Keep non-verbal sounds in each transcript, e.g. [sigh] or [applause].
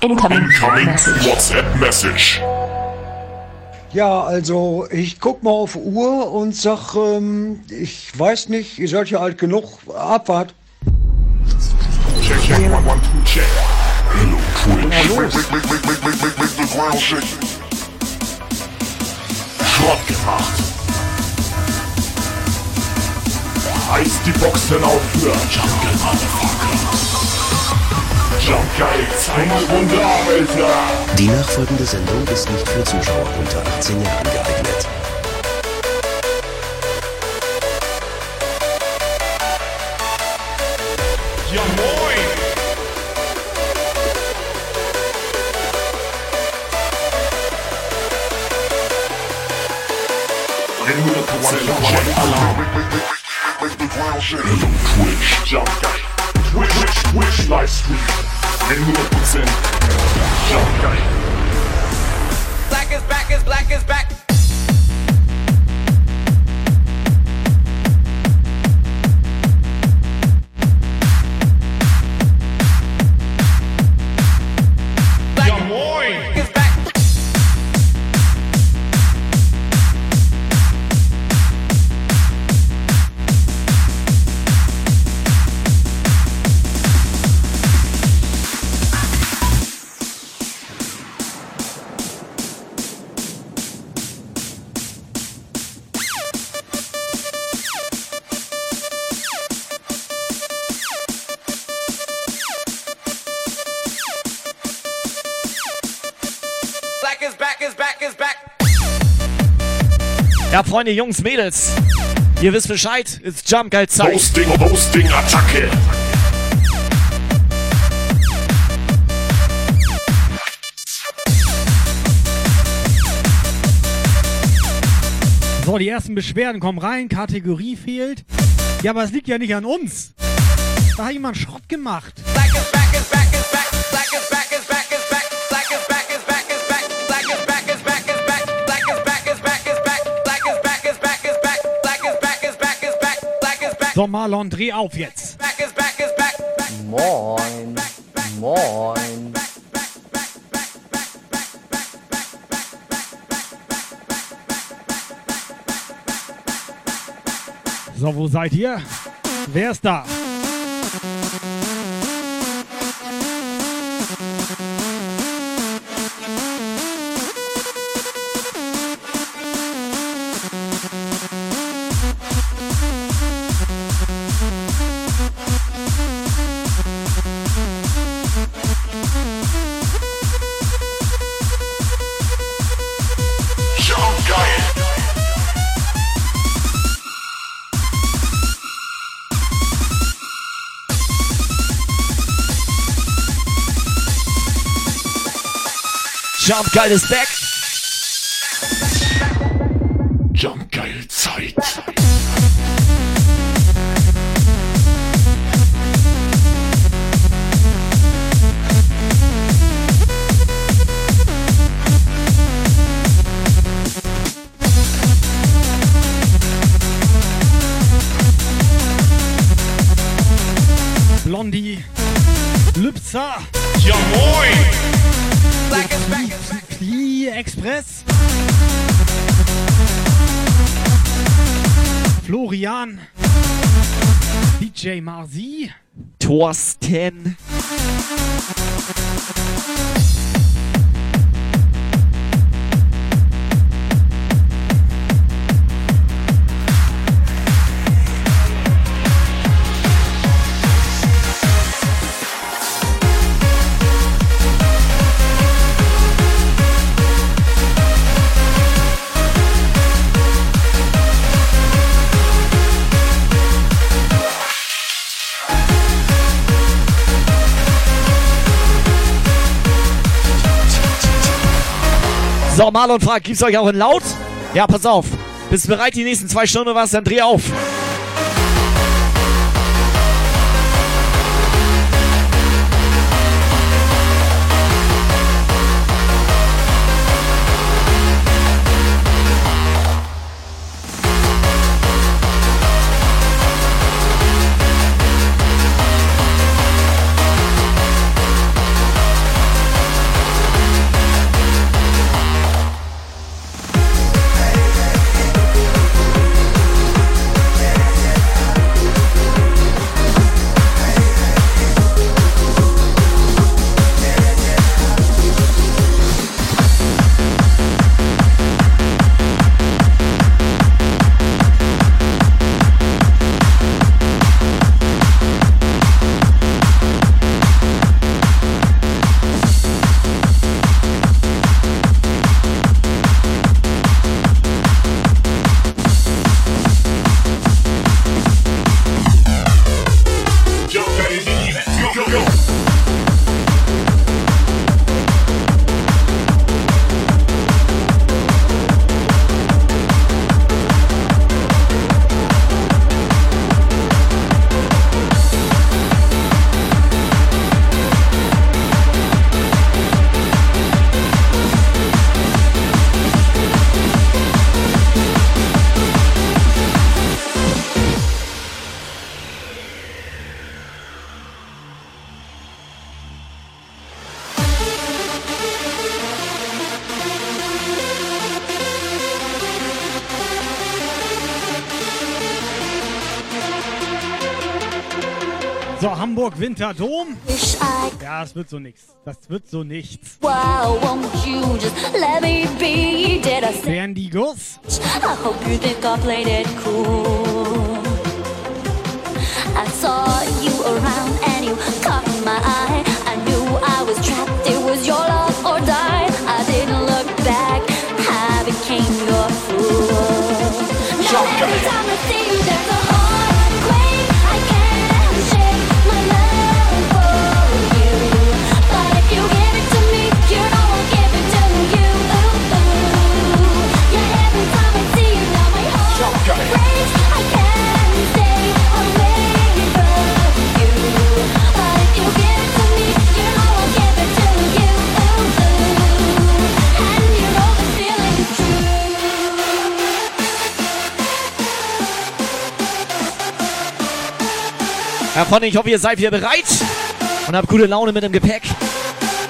Incoming, Incoming Message. WhatsApp Message. Ja, also ich guck mal auf Uhr und sag, ähm, ich weiß nicht, ihr seid ja alt genug, Abfahrt. Check, check, one, one, two, check. Hello, Twitch. Schrott gemacht. Heißt die Boxen auf für Jungle Motherfucker. Die nachfolgende Sendung ist nicht für Zuschauer unter 18 Jahren geeignet. Ja moin! Twitch, jump. Twitch, Twitch, Twitch, Livestream. 100% jump guy. Black is back is black is back. Freunde, Jungs, Mädels, ihr wisst Bescheid, ist Jump Geil Zeit. Hosting, Hosting, Attacke. So, die ersten Beschwerden kommen rein, Kategorie fehlt. Ja, aber es liegt ja nicht an uns. Da hat jemand Schrott gemacht. So, Marlon, dreh auf jetzt. Moin. Moin. So, wo seid ihr? Wer ist da? Jump Geil ist back. So, Marlon fragt, gibt's euch auch in laut? Ja, pass auf. Bist bereit die nächsten zwei Stunden was? Dann dreh auf. Winterdom. Ja, das wird so nix. Das wird so nichts. wow, won't you just let me be? Did I say? Bandigos. I hope you think I played it cool. I saw you around and you caught my eye. I knew I was trapped. It was your love or die. I didn't look back. I became your fool. Now Herr Freunde, ich hoffe, ihr seid wieder bereit und habt gute Laune mit dem Gepäck.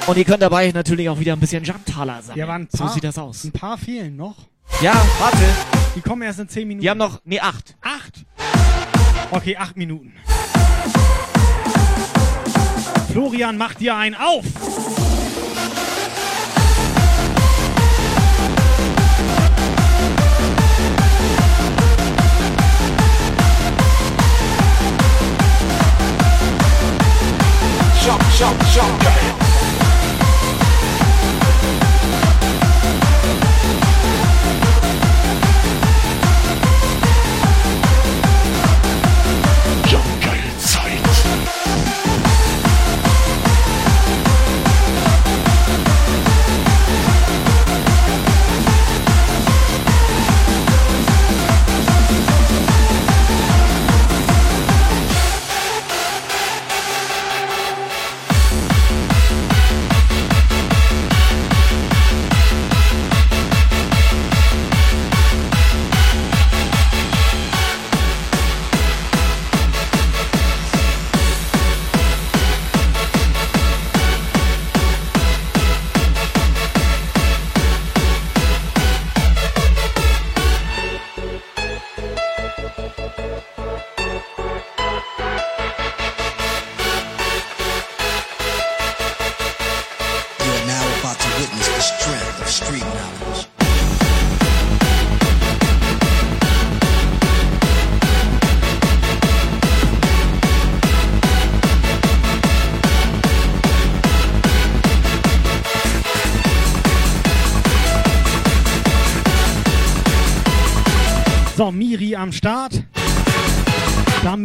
Und ihr könnt dabei natürlich auch wieder ein bisschen Jumptaler sammeln. Ja, ein so sieht das aus. Ein paar fehlen noch. Ja, warte. Die kommen erst in 10 Minuten. Die haben noch, nee, acht. Acht? Okay, acht Minuten. Florian, mach dir einen auf! Jump, jump, jump.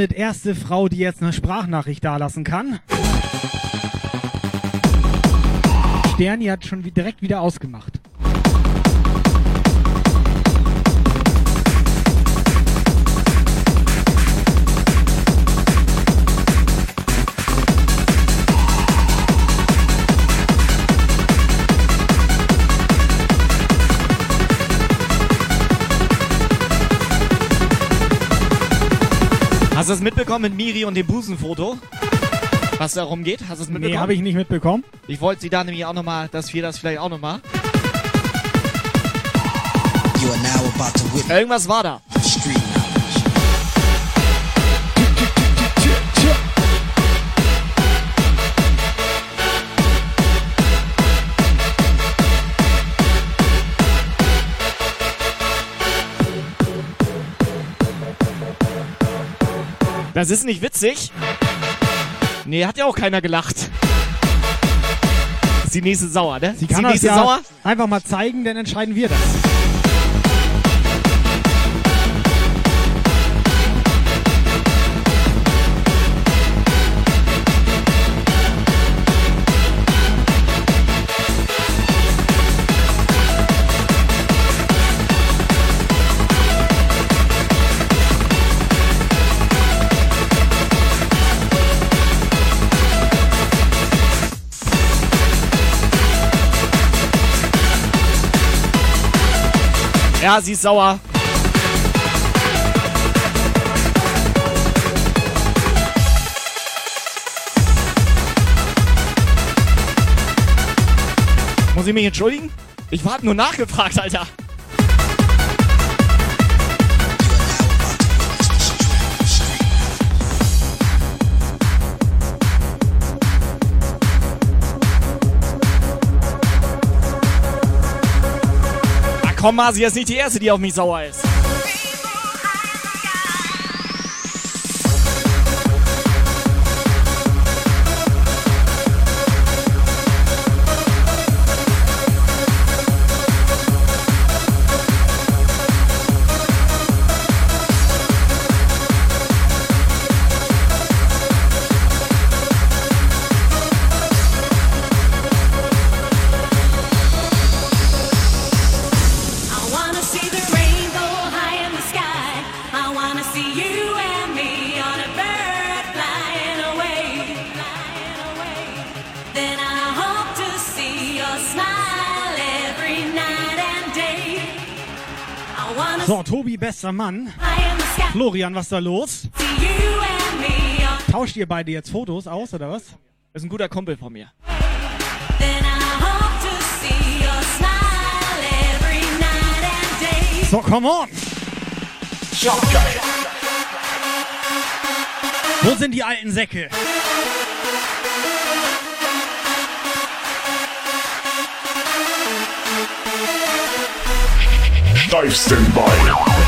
Damit erste Frau, die jetzt eine Sprachnachricht dalassen kann. Sterni hat schon direkt wieder ausgemacht. Du das mitbekommen mit Miri und dem Busenfoto? Was darum geht? Hast du es mitbekommen? Nee, habe ich nicht mitbekommen. Ich wollte sie da nämlich auch nochmal, dass wir das vielleicht auch nochmal. Irgendwas war da. Das ist nicht witzig. Nee, hat ja auch keiner gelacht. Ist die nächste sauer, ne? Sie ist kann die das nächste ja sauer? einfach mal zeigen, dann entscheiden wir das. Sie ist sauer. Muss ich mich entschuldigen? Ich hab nur nachgefragt, Alter. Komm, Masi, ist nicht die Erste, die auf mich sauer ist. Bester Mann. Florian, was ist da los? Tauscht ihr beide jetzt Fotos aus, oder was? Das ist ein guter Kumpel von mir. So, come on! Wo sind die alten Säcke? Steifsten Bein.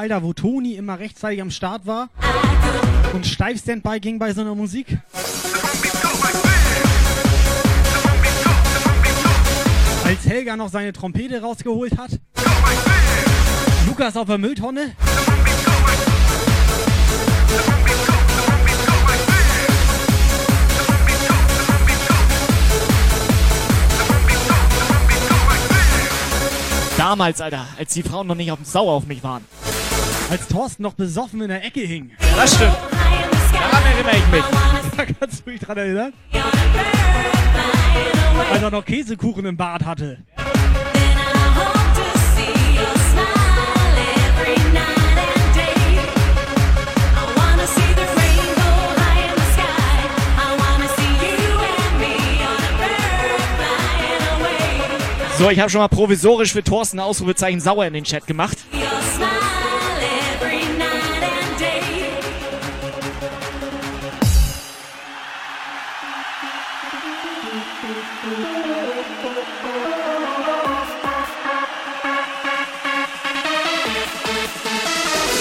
Alter, wo Toni immer rechtzeitig am Start war und steif Standby ging bei so einer Musik? Als Helga noch seine Trompete rausgeholt hat? Lukas auf der Mülltonne? Damals, Alter, als die Frauen noch nicht auf dem Sauer auf mich waren. Als Thorsten noch besoffen in der Ecke hing. Das stimmt. Daran erinnere ich mich. Da kannst du dich dran erinnern? Als er noch Käsekuchen im Bad hatte. So, ich habe schon mal provisorisch für Thorsten Ausrufezeichen sauer in den Chat gemacht.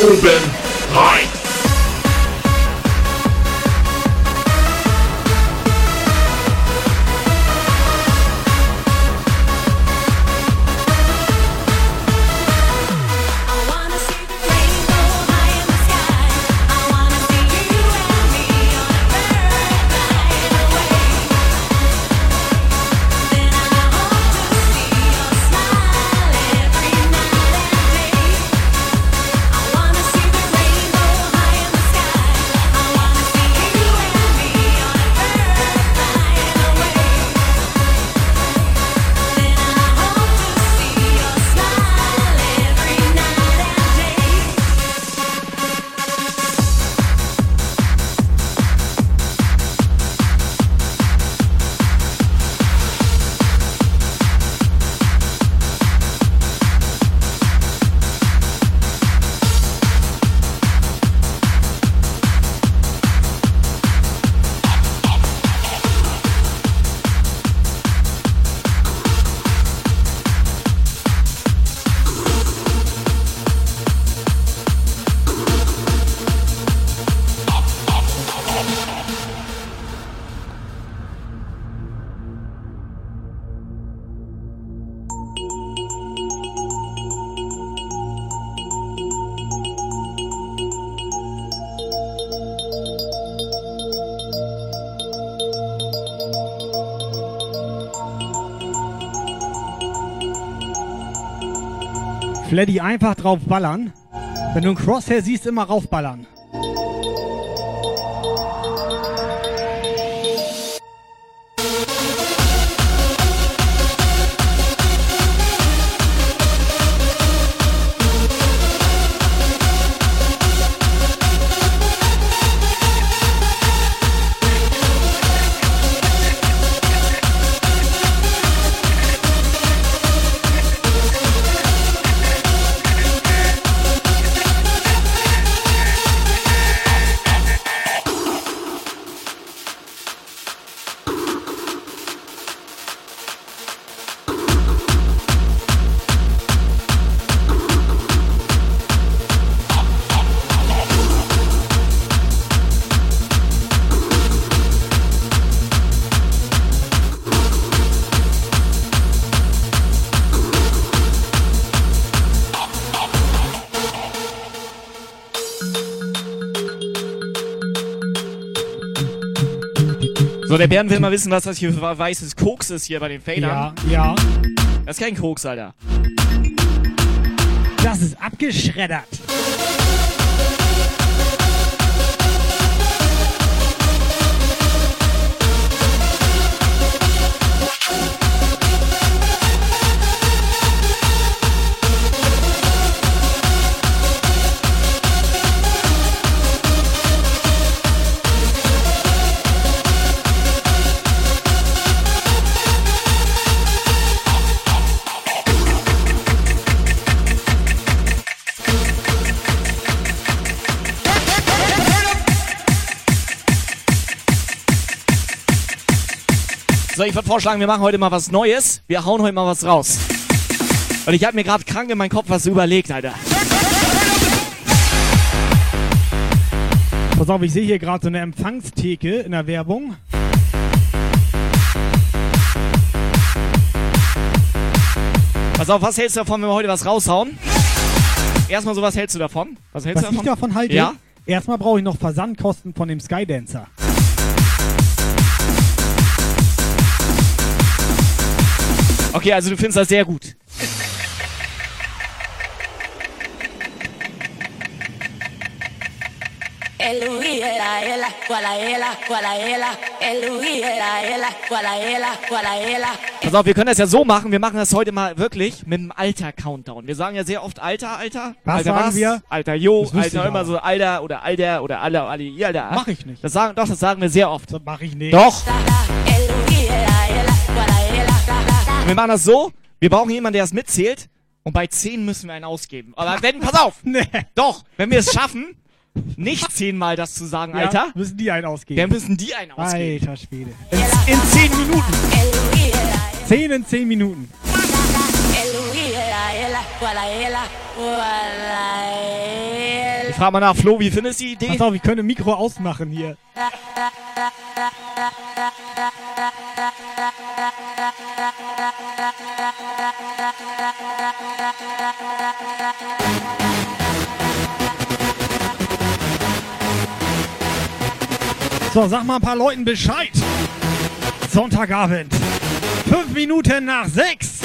Oben Fleddy einfach drauf ballern. Wenn du ein Crosshair siehst, immer raufballern. Der Bernd will mal wissen, was das hier für weißes Koks ist hier bei den Fadern. Ja, ja. Das ist kein Koks, Alter. Das ist abgeschreddert. So, ich würde vorschlagen, wir machen heute mal was Neues. Wir hauen heute mal was raus. Und ich habe mir gerade krank in meinen Kopf was überlegt, Alter. Pass auf, ich sehe hier gerade so eine Empfangstheke in der Werbung. Pass auf, was hältst du davon, wenn wir heute was raushauen? Erstmal so, was hältst du davon? Was hältst Was du ich davon halte? Ja? Erstmal brauche ich noch Versandkosten von dem Skydancer. Okay, also du findest das sehr gut. Pass auf, wir können das ja so machen. Wir machen das heute mal wirklich mit dem Alter-Countdown. Wir sagen ja sehr oft Alter, Alter. Was Alter sagen wir? Alter Jo, Alter immer so Alter oder Alter oder Alter, Alter, ihr Alter. Mach ich nicht. Das sagen, doch, das sagen wir sehr oft. Das mache ich nicht. Doch. Wir machen das so. Wir brauchen jemanden, der es mitzählt. Und bei 10 müssen wir einen ausgeben. Aber wenn, pass auf. [laughs] Nee. Doch, wenn wir es schaffen, nicht zehnmal das zu sagen, Ja, Alter, müssen die einen ausgeben. dann müssen die einen ausgeben. Alter Schwede. In, in 10 Minuten. Eluiera, 10 in 10 Minuten. Ich frage mal nach, Flo, wie findest du die Idee? Pass auf, ich könnte Mikro ausmachen hier. So, sag mal ein paar Leuten Bescheid. Sonntagabend. Fünf Minuten nach sechs.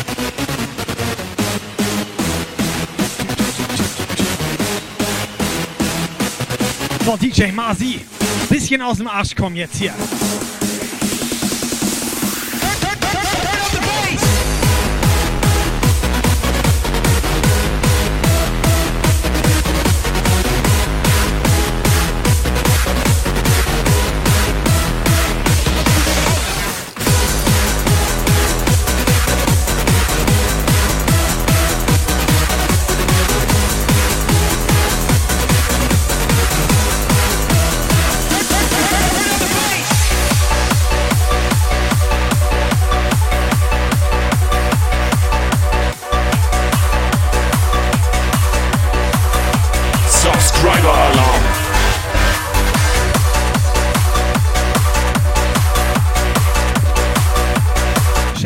So, DJ Marzi. Bisschen aus dem Arsch kommen jetzt hier.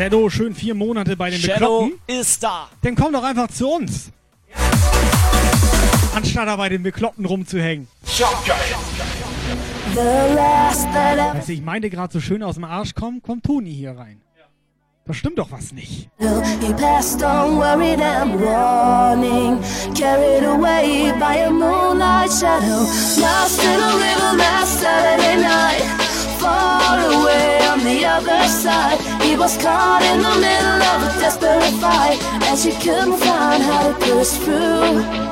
Shadow schön vier Monate bei den Shadow Bekloppten. ist da. Dann komm doch einfach zu uns. Ja. Anstatt da bei den Bekloppten rumzuhängen. Weißt du, ich meinte gerade so schön aus dem Arsch kommen, kommt Toni hier rein. Da stimmt doch was nicht. He passed on, worried and warning, carried away by a moonlight shadow, lost little, little last Saturday night. Far away on the other side. He was caught in the middle of a desperate fight, and she couldn't find how to push through.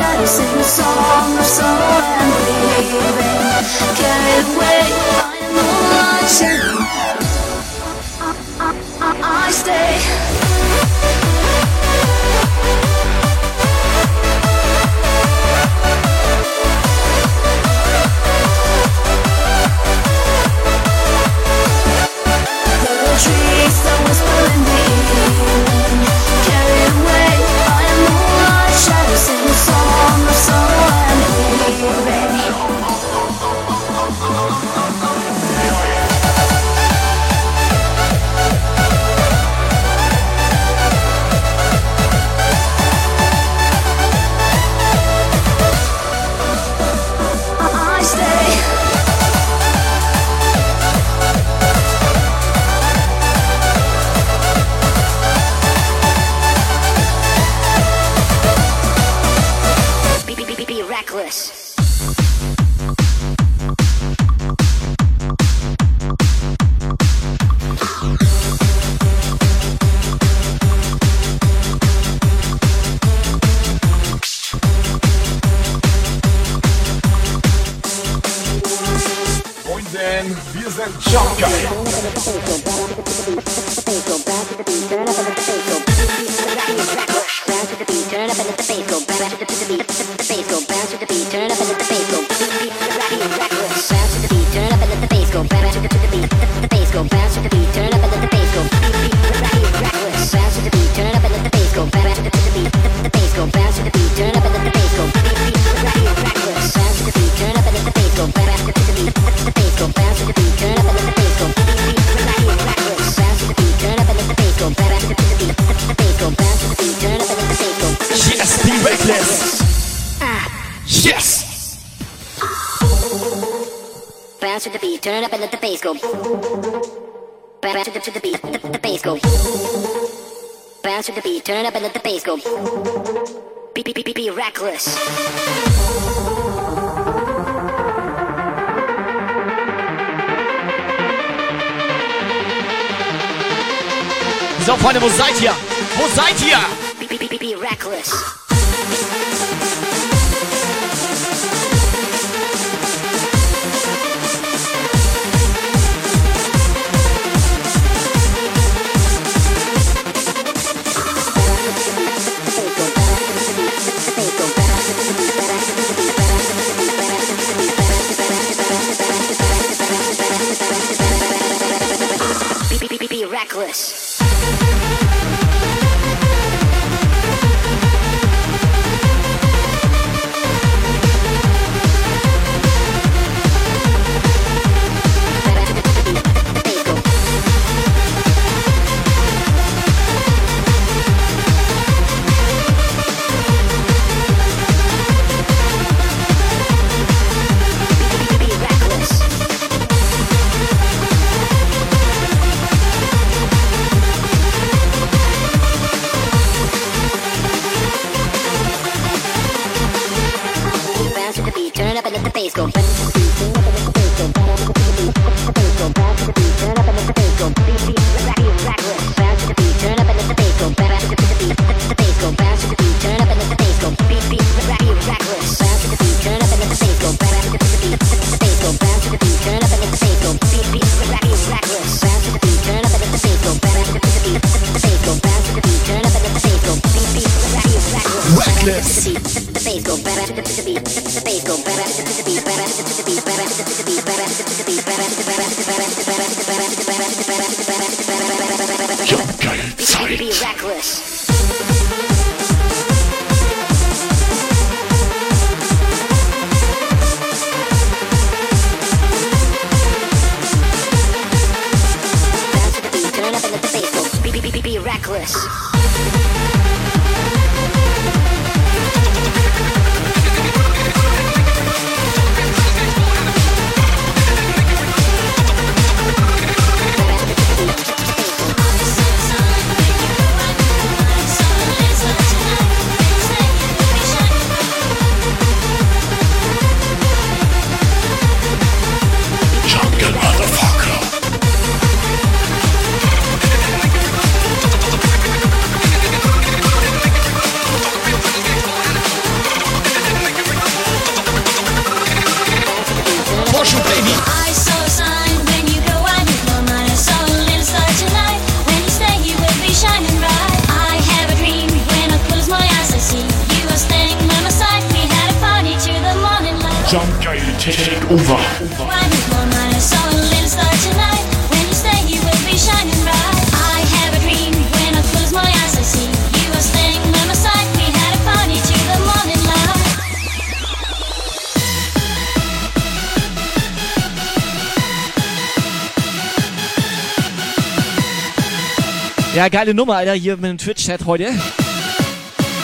shadow sing a song of sorrow and grieving. Carried away by a moonlight shadow, I stay. Turn up and let the bass go. Be, be, be, be, be reckless. So, Freunde, wo seid ihr? Wo seid ihr? Be, be, be, be reckless. the bass go. Geile Nummer, Alter, hier mit dem Twitch-Chat heute.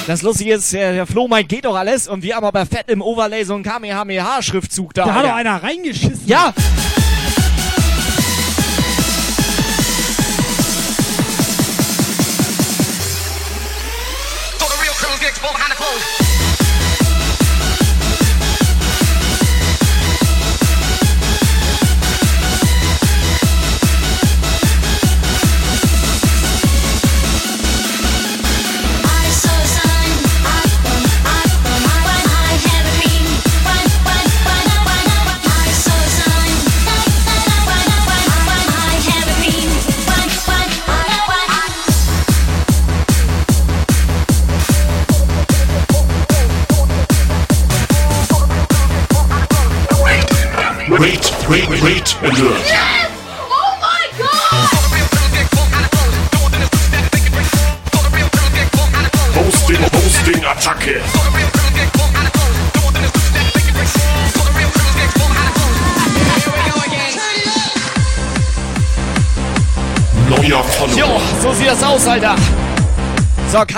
Das Lustige ist, der, der Flo meint, geht doch alles und wir haben aber fett im Overlay so einen Kamehameha-Schriftzug da. Da hat doch einer reingeschissen. Ja!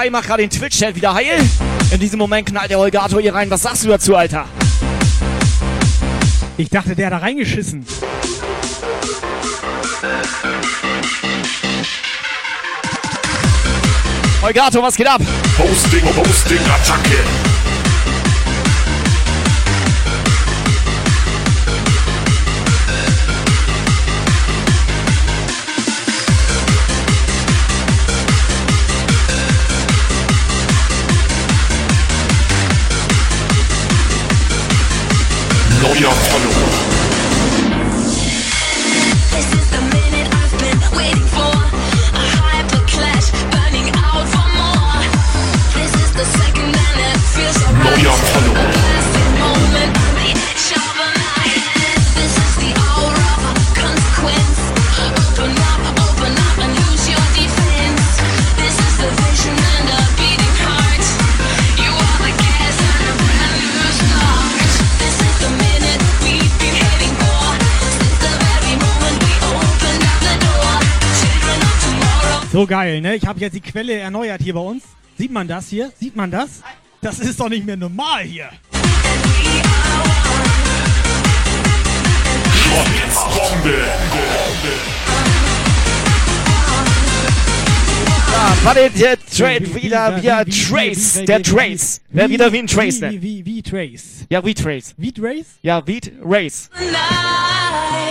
Kai macht gerade den Twitch-Chat wieder heil. In diesem Moment knallt der Holgato hier rein. Was sagst du dazu, Alter? Ich dachte, der hat da reingeschissen. Holgato, was geht ab? Hosting, Hosting Attacke. Neuer Follower. So geil, ne? Ich habe jetzt die Quelle erneuert hier bei uns. Sieht man das hier? Sieht man das? Das ist doch nicht mehr normal hier. Bombe. Ah, warte, der Trade wieder, wieder Trace. Der Trace. Wer wieder wie ein Trace, Wie, ne? wie, wie Trace. Ja, wie Trace. Wie Trace? Ja, wie Race.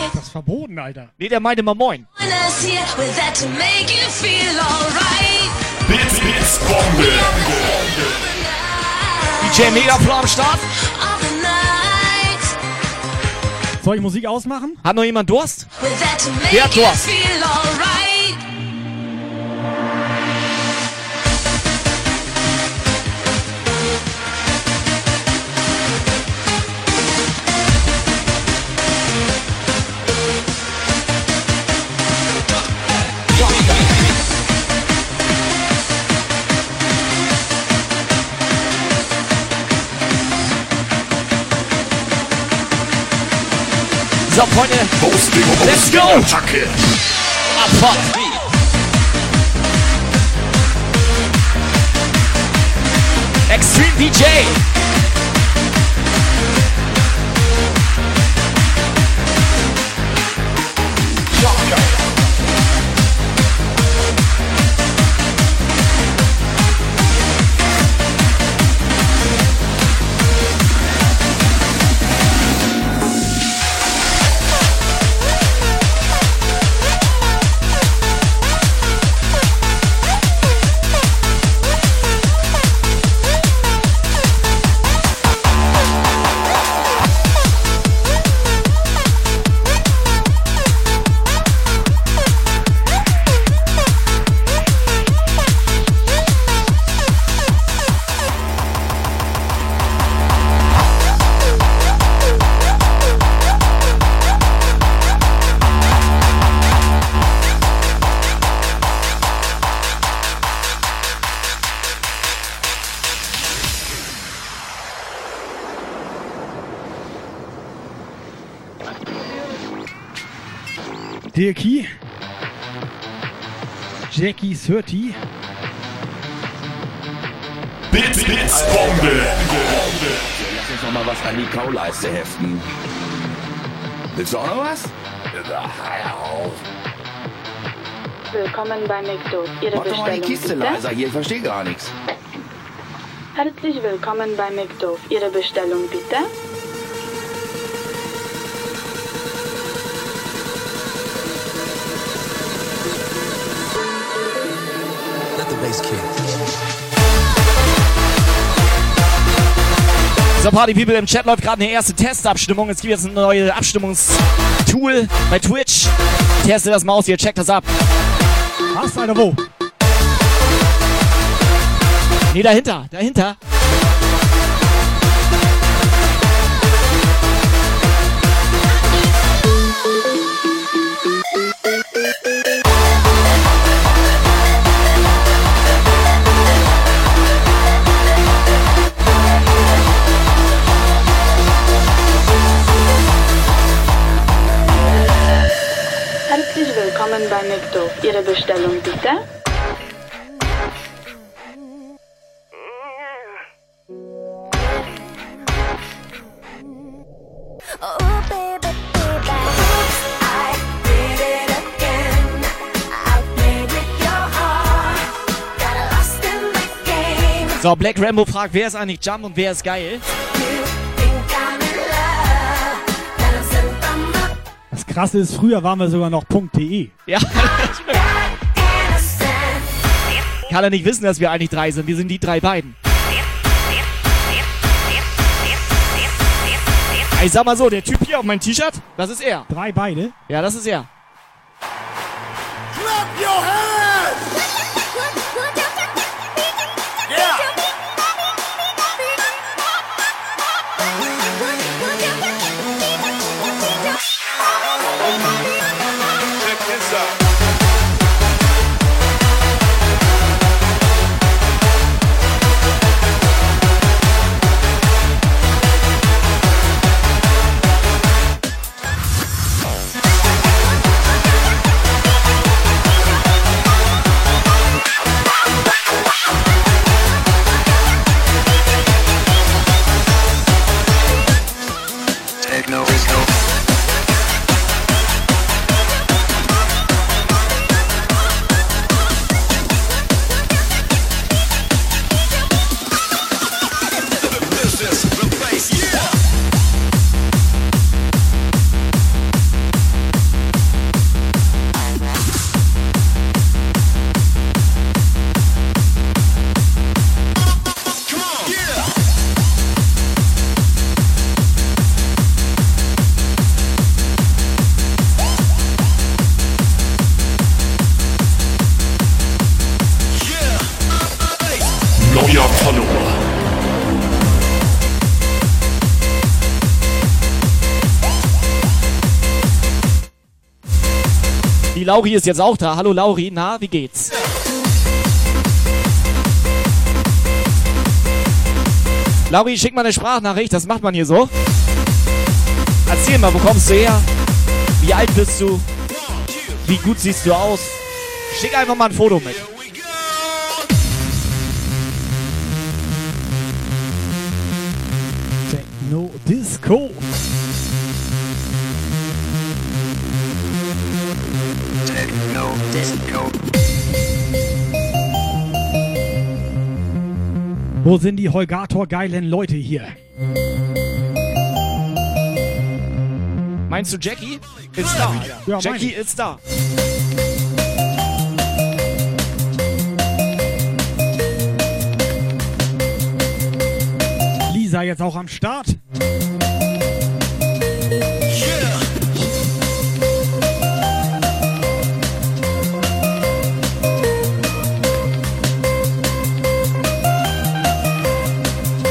Night. Das ist verboten, Alter. Nee, der meinte mal moin. Bits, Bits, Bombe. DJ Megaflow am Start. Soll ich Musik ausmachen? Hat noch jemand Durst? Wer hat you Durst? So, Freunde, Let's go. Attacke. Abfahrt. Extreme DJ. Jackie 30. Bits, Bits, Bombe. Lass uns noch mal was an die Kauleiste heften. Willst du auch noch was? Willkommen bei McDo. Ihre Mach doch mal die Kiste bitte. leiser hier, ich verstehe gar nichts. Herzlich willkommen bei McDo. Ihre Bestellung bitte. So, Party People im Chat läuft gerade eine erste Testabstimmung. Es gibt jetzt ein neues Abstimmungstool bei Twitch. Testet das mal aus, hier checkt das ab. Was, Alter, wo? Nee, dahinter, dahinter. Willkommen bei McDo. Ihre Bestellung bitte. So, Black Rambo fragt, wer ist eigentlich Jump und wer ist geil? Krasse ist, früher waren wir sogar noch .de. Ja, kann er nicht wissen, dass wir eigentlich drei sind. Wir sind die drei beiden. Ich sag mal so, der Typ hier auf meinem T-Shirt, das ist er. Drei beide. Ja, das ist er. Clap your hands. Lauri ist jetzt auch da. Hallo Lauri, na, wie geht's? Lauri, schick mal eine Sprachnachricht, das macht man hier so. Erzähl mal, wo kommst du her? Wie alt bist du? Wie gut siehst du aus? Schick einfach mal ein Foto mit. Techno Disco. Wo sind die Holgator-geilen Leute hier? Meinst du Jackie? Ist da. Ja, Jackie ist da. Lisa jetzt auch am Start.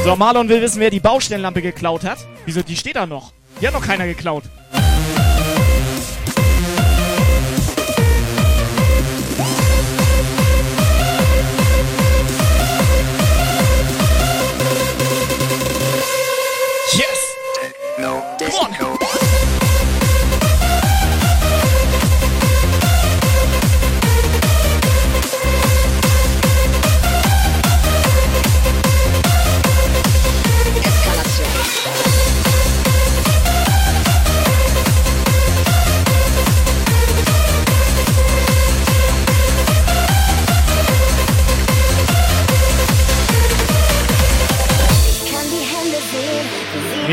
So, Marlon will wissen, wer die Baustellenlampe geklaut hat. Wieso, die steht da noch. Die hat noch keiner geklaut.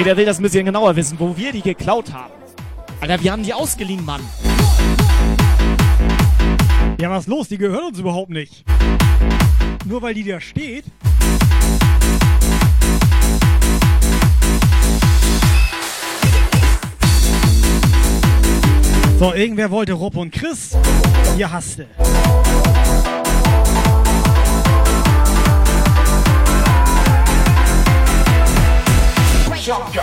Nee, der will das ein bisschen genauer wissen, wo wir die geklaut haben. Alter, wir haben die ausgeliehen, Mann. Ja, was ist los? Die gehören uns überhaupt nicht. Nur weil die da steht. So, irgendwer wollte Rob und Chris. Ihr hasste. Jump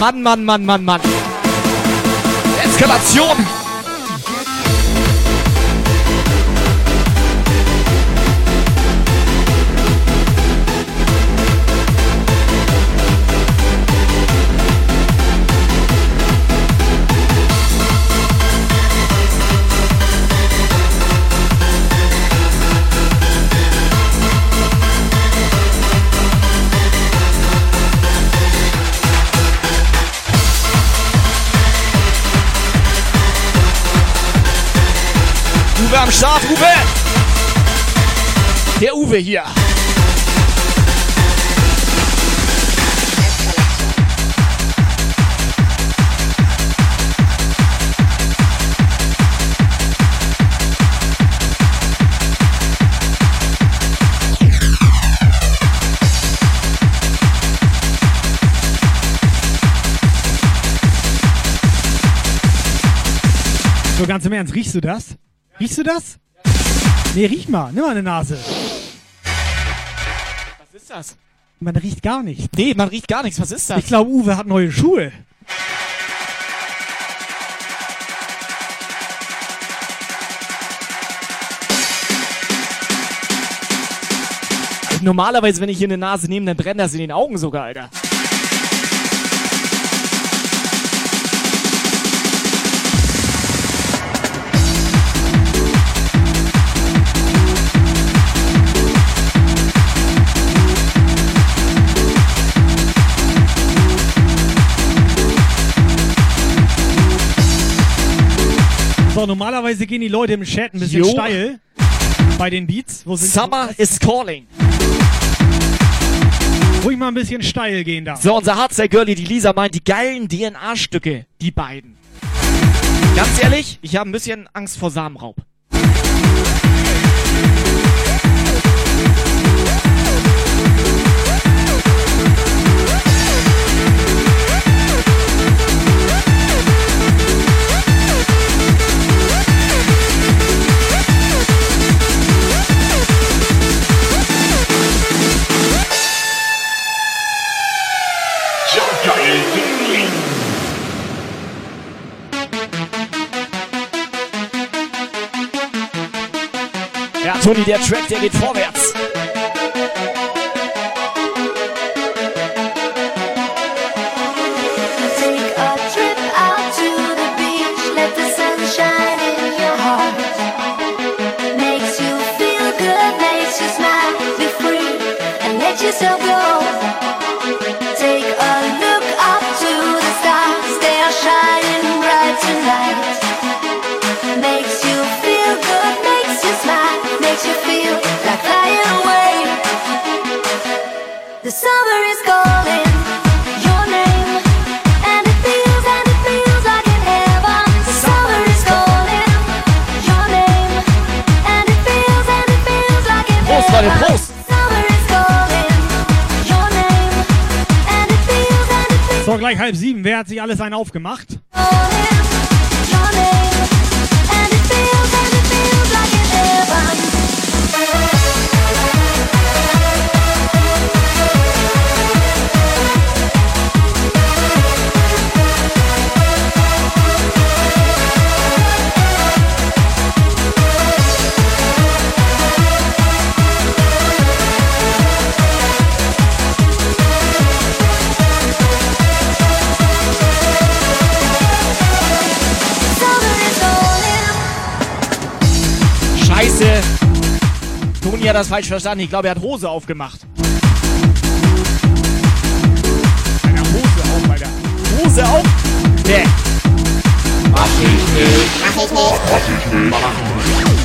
Mann, Mann, Mann, Mann, Mann. Eskalation! Am Start, Uwe! Der Uwe hier. So ganz im Ernst, riechst du das? Riechst du das? Nee, riech mal. Nimm mal eine Nase. Was ist das? Man riecht gar nichts. Nee, man riecht gar nichts. Was ist das? Ich glaube, Uwe hat neue Schuhe. Normalerweise, wenn ich hier eine Nase nehme, dann brennt das in den Augen sogar, Alter. So, normalerweise gehen die Leute im Chat ein bisschen Jo. steil. Bei den Beats. Wo sind Summer is calling. Ruhig mal ein bisschen steil gehen da. So, unser Hardstyle-Girlie, die Lisa, meint, die geilen DNA-Stücke, die beiden. Ganz ehrlich, ich habe ein bisschen Angst vor Samenraub. Toni, der Track, der geht vorwärts. Gleich halb sieben. Wer hat sich alles einen aufgemacht? Hat das falsch verstanden. Ich glaube, er hat Hose aufgemacht. Der Hose auf, der Hose auf. Nee. Mach ich nicht. Mach ich nicht. Mach ich nicht.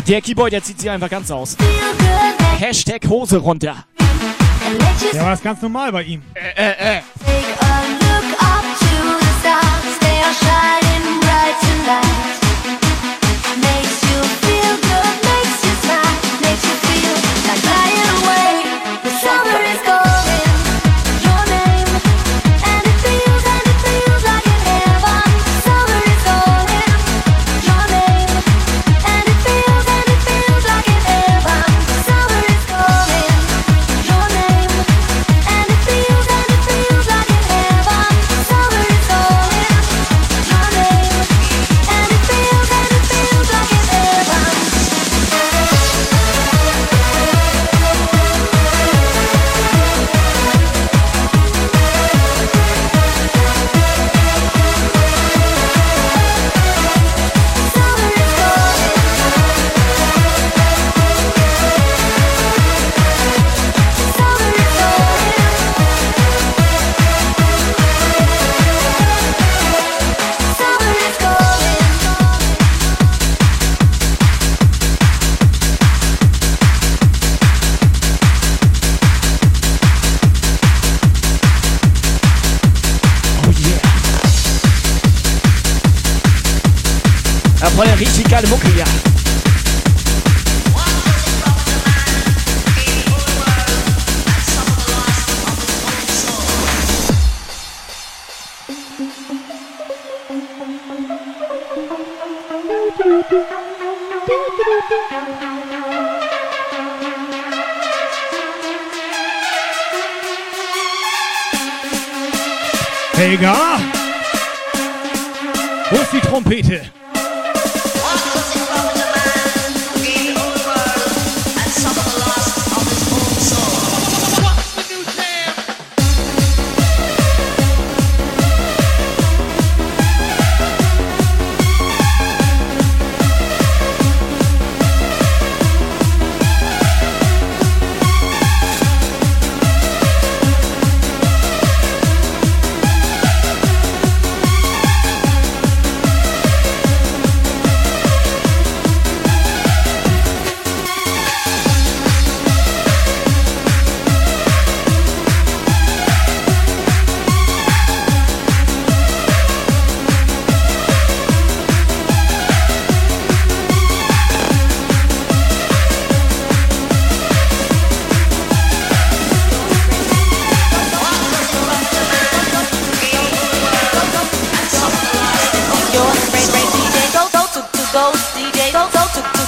Der, Keyboard, der zieht sich einfach ganz aus. Hashtag Hose runter. Der war es ganz normal bei ihm. Äh, äh, äh.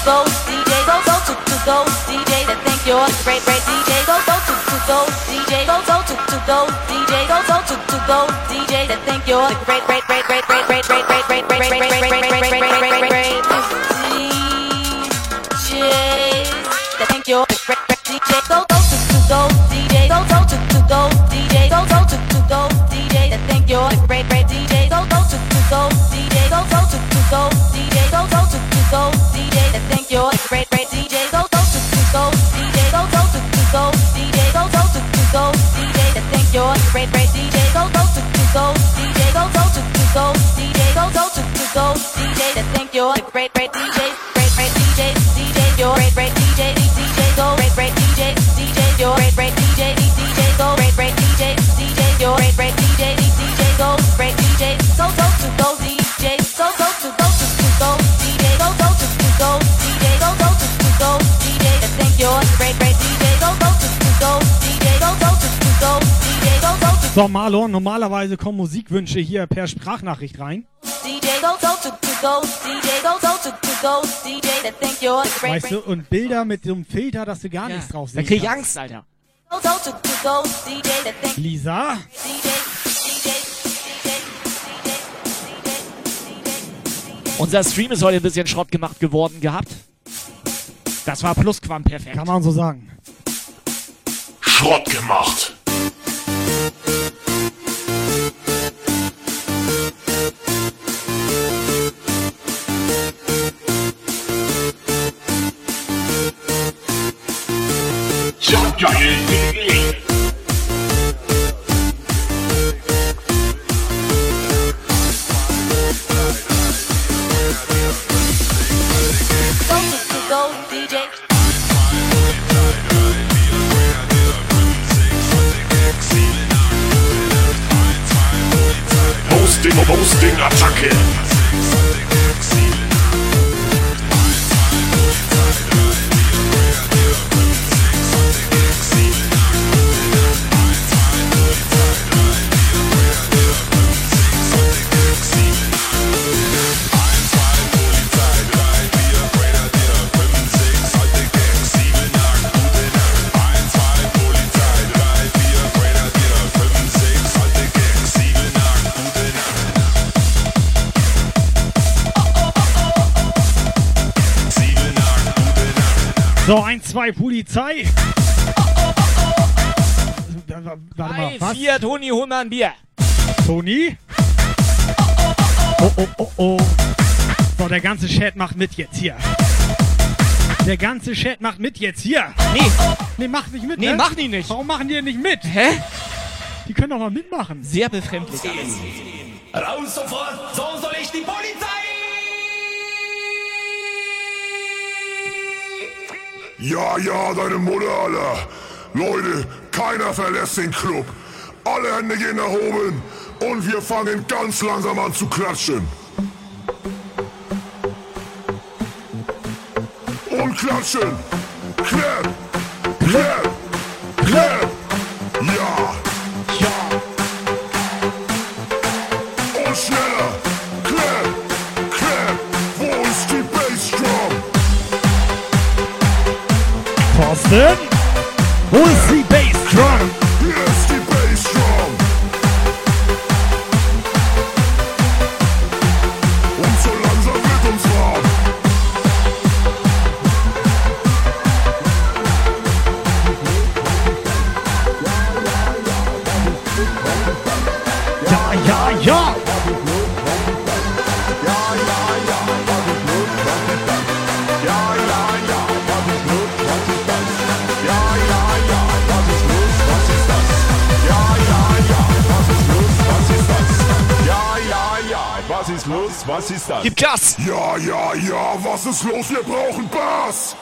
To to go DJ, go to to go DJ. That think you're great great DJ, go go to to go DJ, go go to to go DJ, go go to to go DJ. That think you're great great great great great great great great great great. That think you're great great DJ, go go to to go DJ, go go to to go DJ, go go to to go DJ. That think you're a great great your great great DJ, great great DJ, DJ your great great DJ, DJ go great great DJ, DJ your great great DJ, DJ go great great DJ, DJ your great great DJ, DJ go great DJ, so go to go DJ, go go to go to to go DJ, go go to to go DJ, go go to to go DJ, thank your great great DJ, go go to to go DJ, go go to to go DJ, go go to. So Marlon, normalerweise kommen Musikwünsche hier per Sprachnachricht rein. Weißt du, und Bilder mit so einem Filter, dass du gar nichts drauf Da siehst. krieg ich Angst, Alter. Lisa, Unser Stream ist heute ein bisschen Schrott gemacht geworden gehabt. Das war plusquamperfekt. kann man so sagen. Schrott gemacht. Ja, geil. go to to go. DJ Hosting, Hosting, Attacke. So, 1, 2, Polizei. Warte mal, was? vier, Toni, hol mal ein Bier. Toni? Oh, oh, oh, oh. So, der ganze Chat macht mit jetzt hier. Der ganze Chat macht mit jetzt hier. Nee. Nee, macht nicht mit, Nee, ne? machen die nicht. Warum machen die denn nicht mit? Hä? Die können doch mal mitmachen. Sehr befremdlich. Raus sofort, so soll ich die Polizei! Ja, ja, deine Mutter, Alter. Leute, keiner verlässt den Club. Alle Hände gehen nach oben und wir fangen ganz langsam an zu klatschen. Und klatschen. Clap, clap, clap. Ja, ja. Thorsten? Wo los? Was ist das? Gib Gas! Ja, ja, ja, was ist los? Wir brauchen Bass!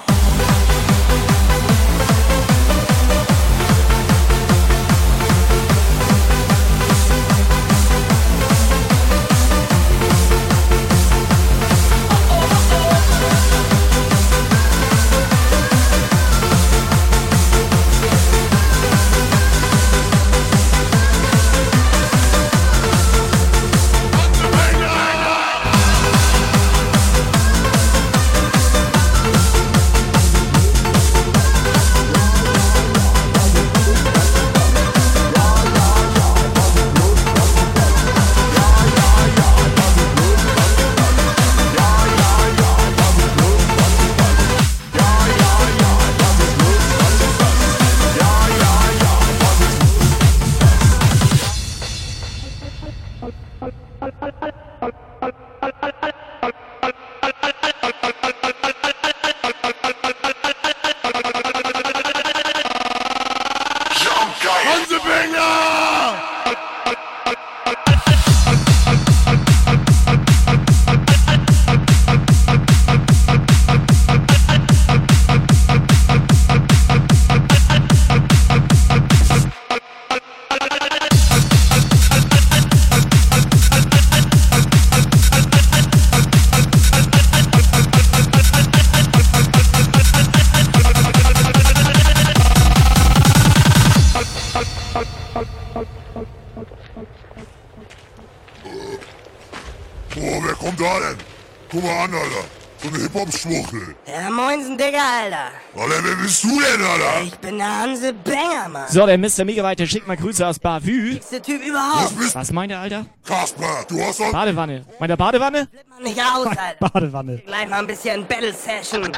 Hip-Hop-Schwuchtel. Ja, moinsen, Digga, Alter. Alter, wer bist du denn, Alter? Ich bin der Hanse Banger, Mann. So, der Mr. Megabyte, der schickt mal Grüße aus Bavü. Der Typ überhaupt. Was meint er, Alter? Kasper, du hast doch... Badewanne. Meint er Badewanne? Mann, nicht aus, Alter. Badewanne. Gleich mal ein bisschen Battle-Session.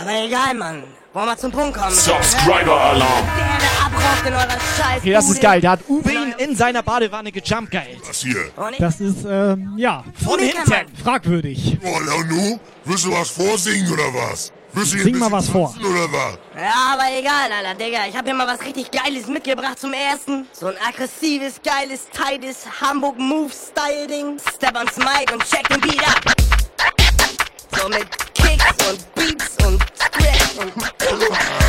Aber egal, Mann. Wollen wir zum Punkt kommen? Subscriber-Alarm. Abraucht in eurer Scheiß. Okay, das ist geil. Da hat Uwe ihn in seiner Badewanne gejumpt, geil. Was hier? Das ist, ähm, ja. Von hinten. Fragwürdig. Oh, ja, nu? Willst du was vorsingen oder was? Willst du hier Sing mal was vor. Oder was? Ja, aber egal, Alter, Digga. Ich hab hier mal was richtig Geiles mitgebracht zum Ersten. So ein aggressives, geiles, tightes Hamburg-Move-Style-Ding. Step ans Mic und check den Beat ab. So mit Kicks und Beats und Scratch und...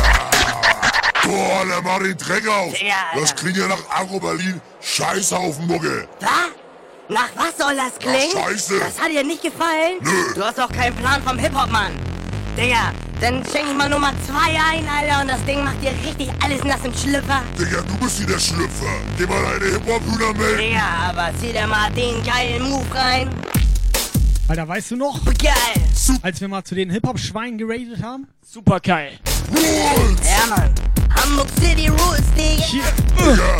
Boah, Alter, mach den Dreck auf. Digga, Das klingt ja nach Agro-Berlin. Scheißhaufen, Mucke. Was? Nach was soll das klingen? Ach, scheiße. Das hat dir nicht gefallen? Nö. Du hast doch keinen Plan vom Hip-Hop, Mann. Digga, dann schenk ich mal Nummer zwei ein, Alter, und das Ding macht dir richtig alles nass im Schlüpfer. Digga, du bist hier der Schlüpfer. Geh mal deine Hip-Hop-Hühner melden. Digga, aber zieh dir mal den geilen Move rein. Alter, weißt du noch? Geil. Als wir mal zu den Hip-Hop-Schweinen geradet haben? Super geil. Rules! Ja, Mann. Hamburg City Rules, Digga. Digga.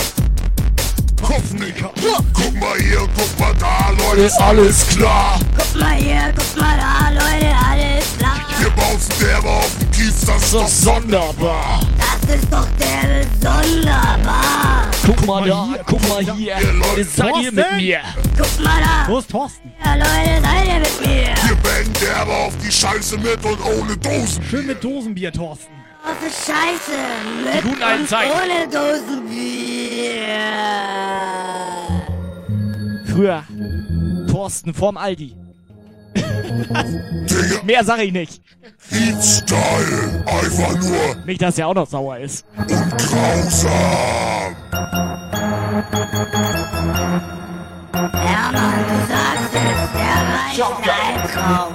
Kopfnicker. Guck mal hier, guck mal da, Leute. Ist alles klar. Guck mal hier, guck mal da, Leute, alles klar. Wir bouncen derbe auf den Kiez, das ist doch sonderbar. Das ist doch der Sonderbar. Guck mal da, guck mal hier. Leute, Seid ihr mit mir? Guck mal da. Wo ist Thorsten? Ja, Leute, seid ihr mit mir? Wir bangen derbe auf die Scheiße mit und ohne Dosen. Schön mit Dosenbier, Thorsten. Was ist Scheiße? Mit Die guten alten und Zeiten. Ohne Dosenbier. Früher. Thorsten vorm Aldi. [laughs] Mehr sag ich nicht. Heat Style. Einfach nur Nicht, dass er auch noch sauer ist. grausam. Ja, Mann, du sagst es. Der reicht Albtraum.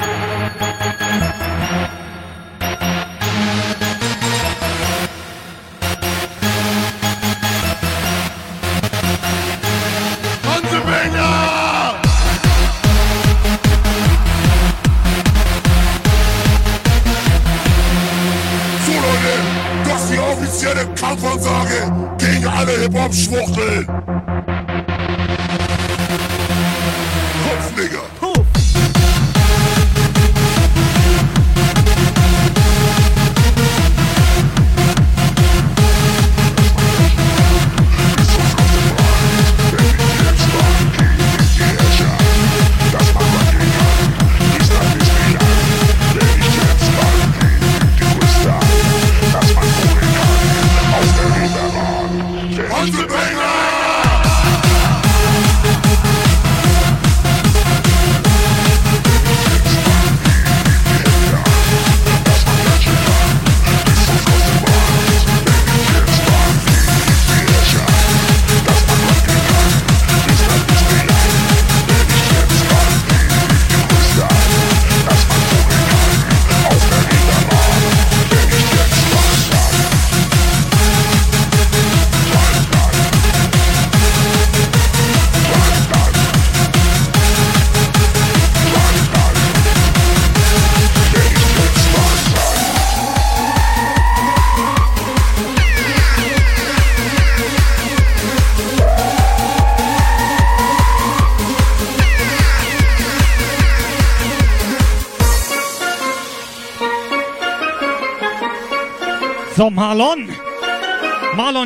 night.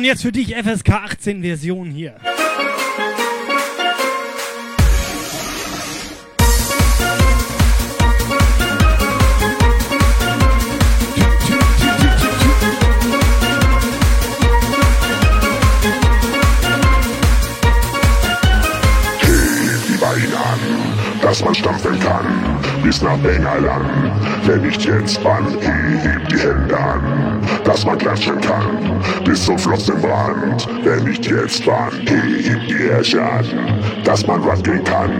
Jetzt für dich FSK 18 Version hier. dass man stampfen kann, bis nach Bengalan. Wenn nicht jetzt, wann, heb die Hände an, dass man klatschen kann, bis zum Flossenbrand. Wenn nicht jetzt, wann, heb die Ärsche an, dass man rappen kann,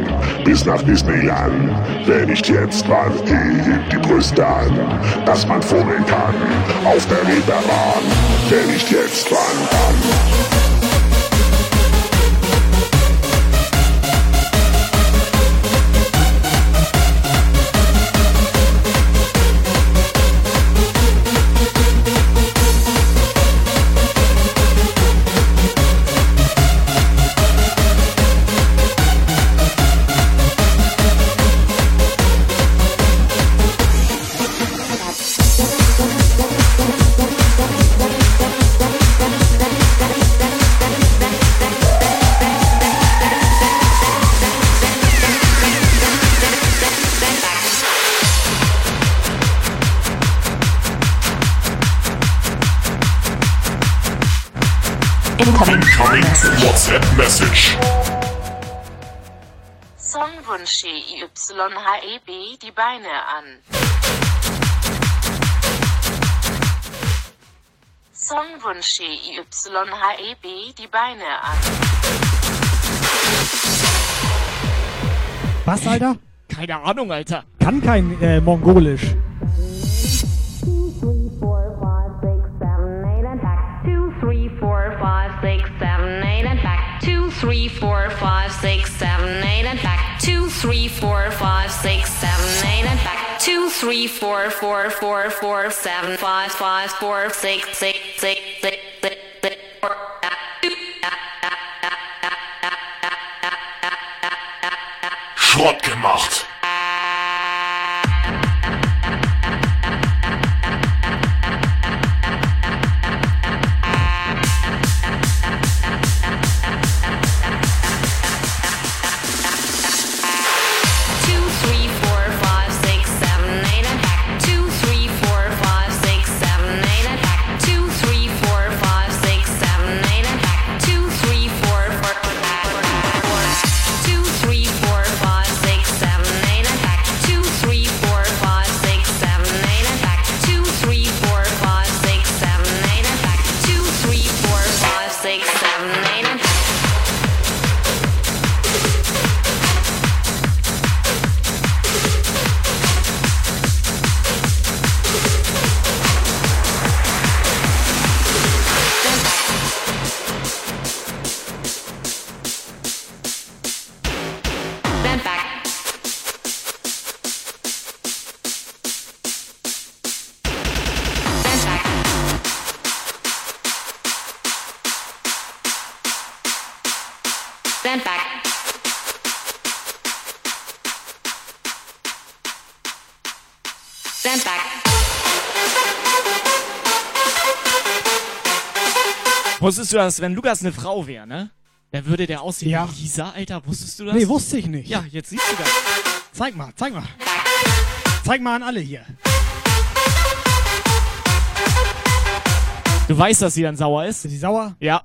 bis nach Disneyland. Wenn nicht jetzt, wann, heb die Brüste an, dass man fummeln kann, auf der Reeperbahn. Wenn nicht jetzt, wann, dann. YHEB die Beine an. Songwunsch YHEB die Beine an. Was, Alter? Keine Ahnung, Alter. Kann kein äh, Mongolisch. Three, four, four, four, four, seven, five, five, four, six, six, six, six, six, six, four, Schrott gemacht. Wusstest du, dass wenn Lukas eine Frau wäre, ne? Dann würde der aussehen wie Lisa, Alter. Wusstest du das? Nee, wusste ich nicht. Ja, jetzt siehst du das. Zeig mal, zeig mal. Zeig mal an alle hier. Du weißt, dass sie dann sauer ist? Ist sie sauer? Ja.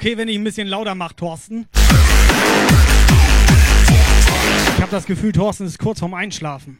Okay, wenn ich ein bisschen lauter mache, Thorsten? Ich habe das Gefühl, Thorsten ist kurz vorm Einschlafen.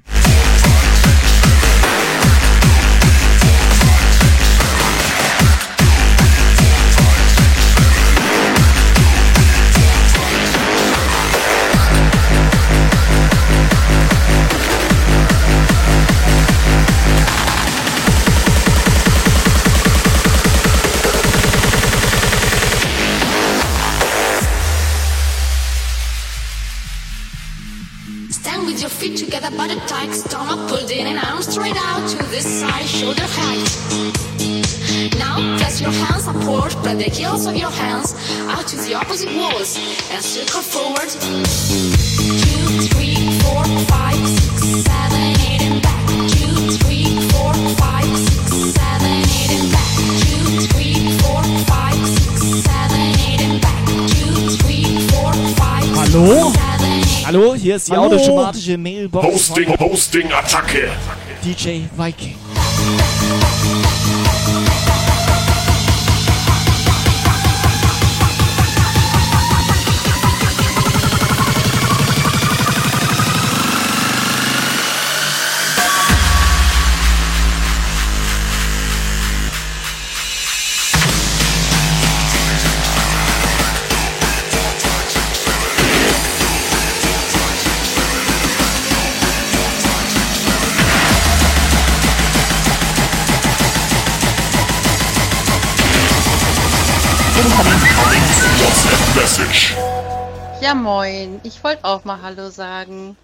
Body tight, stomach pulled in and arms straight out to this side, shoulder height. Now press your hands upward, spread the heels of your hands out to the opposite walls and circle forward. Two, three, four, five, six, seven, eight, and back. Two, three, four, five, six, seven, eight, and back. Two, three, four, five, six, seven, eight, and back. Two, three, four, five, Hallo? Hallo, hier ist die Hallo? automatische Mailbox. Hosting, Hosting, Attacke. DJ Viking. Ja, moin. Ich wollte auch mal Hallo sagen.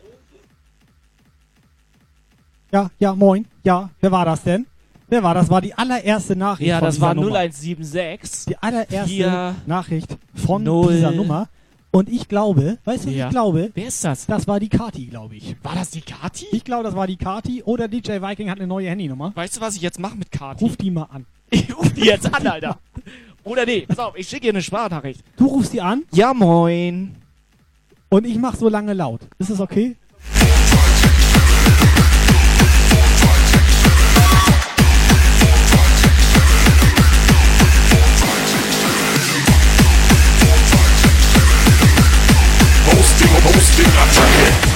Ja, ja, moin. Ja, wer war das denn? Wer war das? War die allererste Nachricht Ja, von das war Nummer. 0176. Die allererste Vier, Nachricht von null. dieser Nummer. Und ich glaube, weißt du, Ja. ich glaube? Wer ist das? Das war die Kati, glaube ich. War das die Kati? Ich glaube, das war die Kati oder DJ Viking hat eine neue Handynummer. Weißt du, was ich jetzt mache mit Kati? Ruf die mal an. [laughs] Ich ruf die jetzt an, Alter. Oder nee, pass auf, ich schicke ihr eine Sprachnachricht. Du rufst die an Ja, moin. Und ich mach so lange laut. Ist das okay? Hosting, Hosting, Attacke.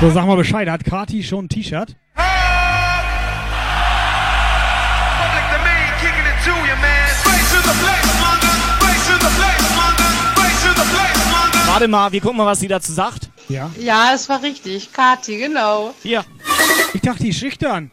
So, sag mal Bescheid. Hat Kati schon ein T-Shirt? Warte mal, wir gucken mal, was sie dazu sagt. Ja. Ja, es war richtig. Kati, genau. Hier. Ich dachte, die ist schüchtern.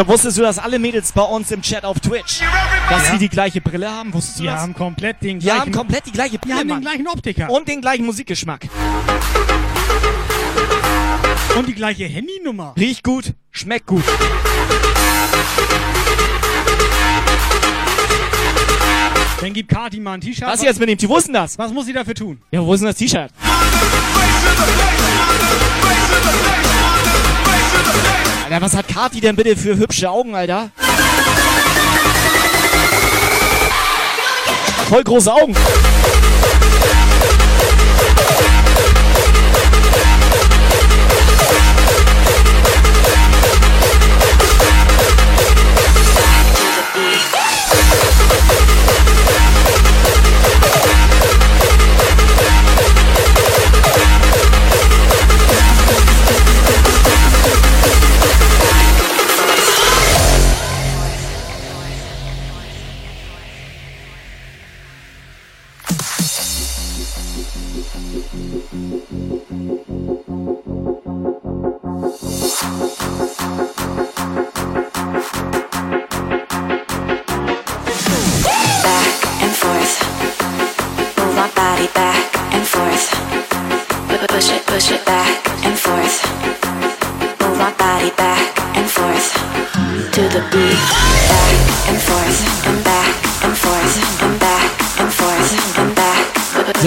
So, wusstest du, dass alle Mädels bei uns im Chat auf Twitch, dass Ja. sie die gleiche Brille haben? Wusstest du Die das? haben komplett den Die gleichen... haben komplett die gleiche Die Brille, haben den gleichen Optiker. Und den gleichen Musikgeschmack. Und die gleiche Handynummer. Riecht gut, schmeckt gut. Dann gibt Kati mal ein T-Shirt. Was jetzt mit dem ist denn das? Was muss sie dafür tun? Ja, wo ist denn das T-Shirt? Alter, was hat Kati denn bitte für hübsche Augen, Alter? Voll große Augen.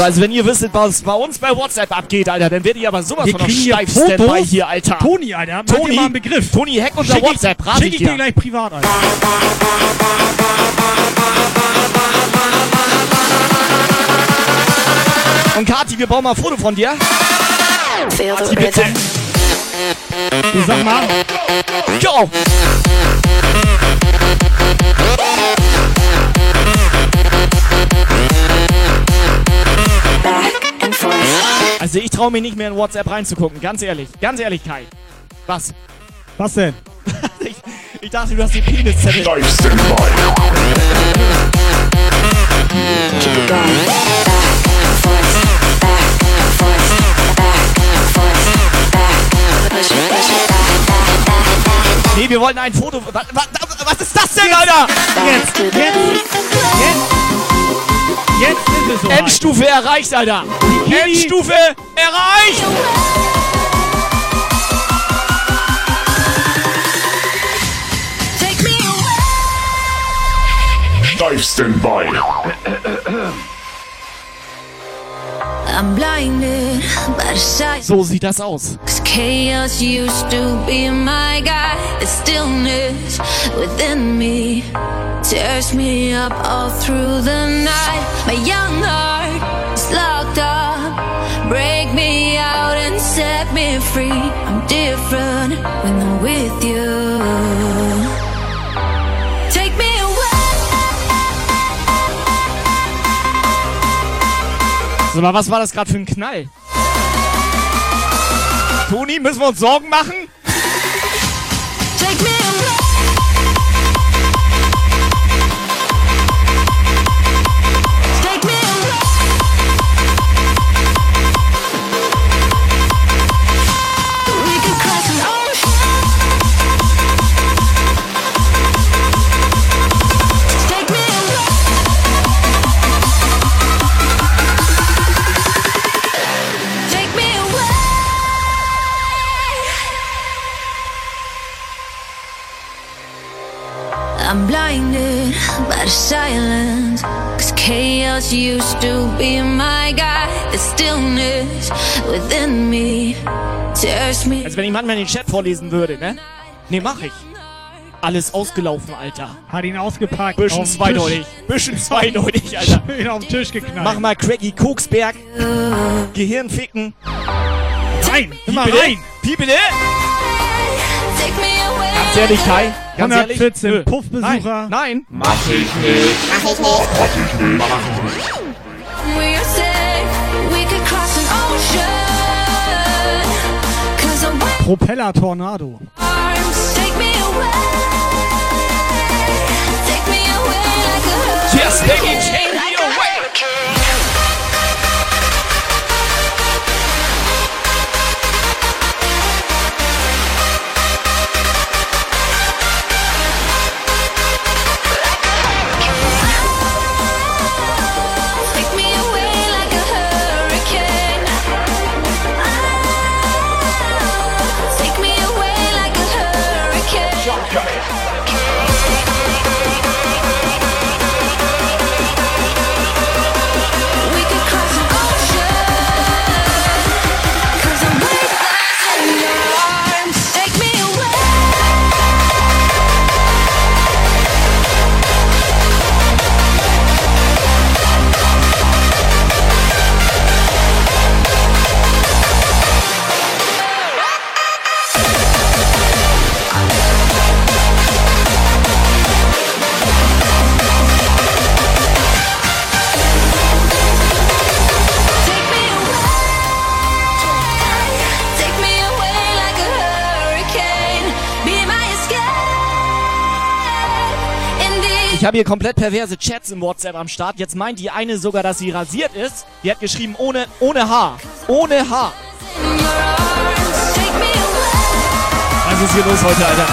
Also wenn ihr wüsstet, was bei uns bei WhatsApp abgeht, Alter, dann werdet ihr aber sowas Wir von steif. Standby hier, Alter. Toni, Alter, Toni, mal einen Begriff. Toni, hack unser Schick ich- WhatsApp, rate Schick ich ich dir gleich privat, Alter. Und Kati, wir brauchen mal ein Foto von dir. Kati, bitte. Du sag mal. Jo. Also ich traue mich nicht mehr in WhatsApp reinzugucken, ganz ehrlich. Ganz ehrlich, Kai. Was? Was denn? [laughs] ich, ich dachte, du hast die back, back. Nee, wir wollten ein Foto. Was, was, was ist das denn, Alter? Jetzt, jetzt, jetzt, jetzt ist es so. Endstufe erreicht, Alter. Endstufe erreicht. Live Standby. I'm blinded by the sight. So sieht das aus. Chaos used to be my guide. The stillness within me tears me up all through the night. My young heart is locked up. Break me out and set me free. I'm different when I'm with you. Take me away. Sag mal, was war das gerade für ein Knall? Toni, müssen wir uns Sorgen machen? I'm blinded by the silence. Cause chaos used to be my guide. The stillness within me tears me. Als wenn ich manchmal den Chat vorlesen würde, ne? Nee, mach ich. Alles ausgelaufen, Alter. Hat ihn ausgepackt. Bisschen zweideutig. Bisschen zweideutig, Alter. [laughs] Schön auf den Tisch geknallt. Mach mal Craigie Koksberg. Gehirn ficken. Rein, immer rein. Wie bitte? Ganz ehrlich, Kai. Ganz ehrlich. 114 Nö. Puffbesucher. Nein. Mach ich nicht. Mach ich nicht. Mach ich nicht. Mach ich nicht. We are safe, we could cross an ocean. Cause the Propeller Tornado. arms take me away. Take me away Ich habe hier komplett perverse Chats im WhatsApp am Start. Jetzt meint die eine sogar, dass sie rasiert ist. Die hat geschrieben ohne, ohne Haar. Ohne Haar. Was ist hier los heute, Alter?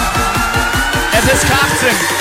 FSK 18.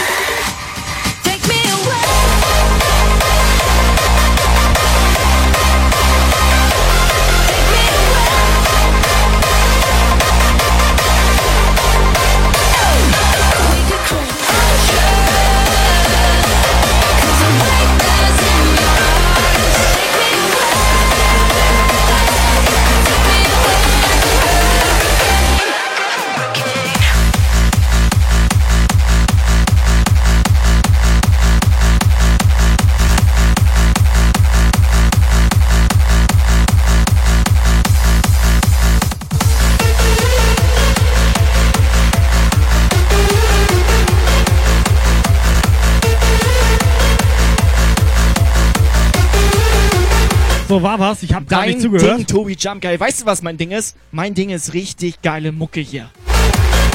So war was. Ich habe gar nicht zugehört. Ding, Tobi Jump Guy. Weißt du, was mein Ding ist? Mein Ding ist richtig geile Mucke hier.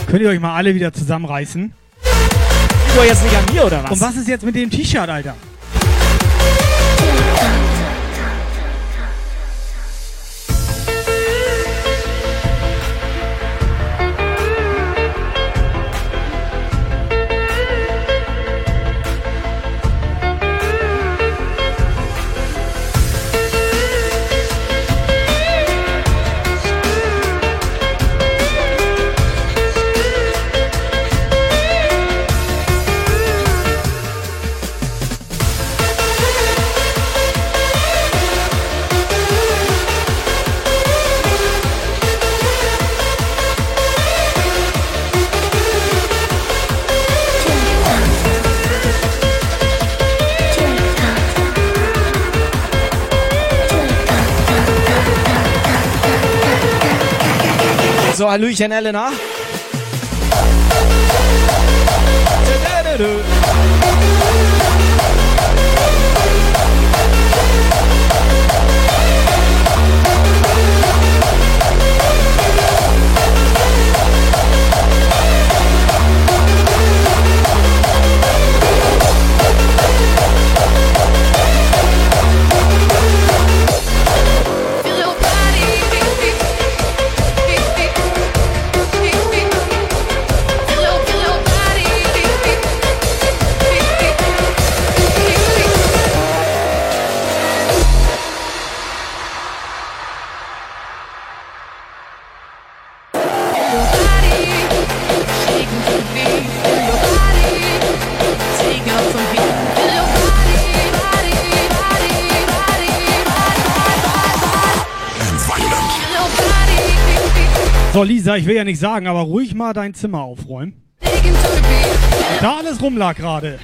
Könnt ihr euch mal alle wieder zusammenreißen? Du jetzt nicht an mir, oder was? Und was ist jetzt mit dem T-Shirt, Alter? Hallöchen, Elena. Ich will ja nicht sagen, aber ruhig mal dein Zimmer aufräumen. Da alles rumlag gerade.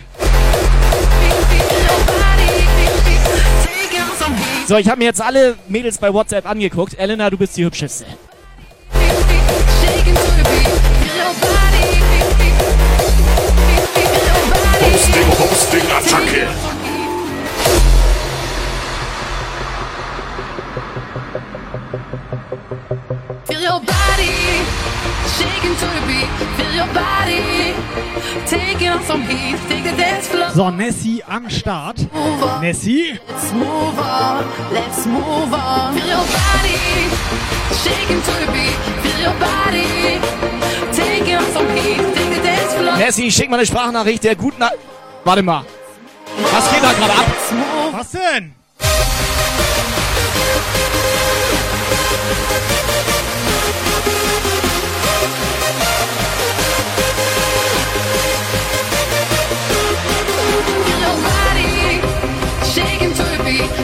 So, ich habe mir jetzt alle Mädels bei WhatsApp angeguckt. Elena, du bist die hübscheste. Hosting, Hosting, Attacke. So, Nessie am Start. Nessie. Let's move on. Let's move on. Feel your body shaking to the beat. Feel your body taking on some heat. Take the dance floor. Nessie, schick mal eine Sprachnachricht der guten... Na Warte mal. Was geht da gerade ab? Was denn?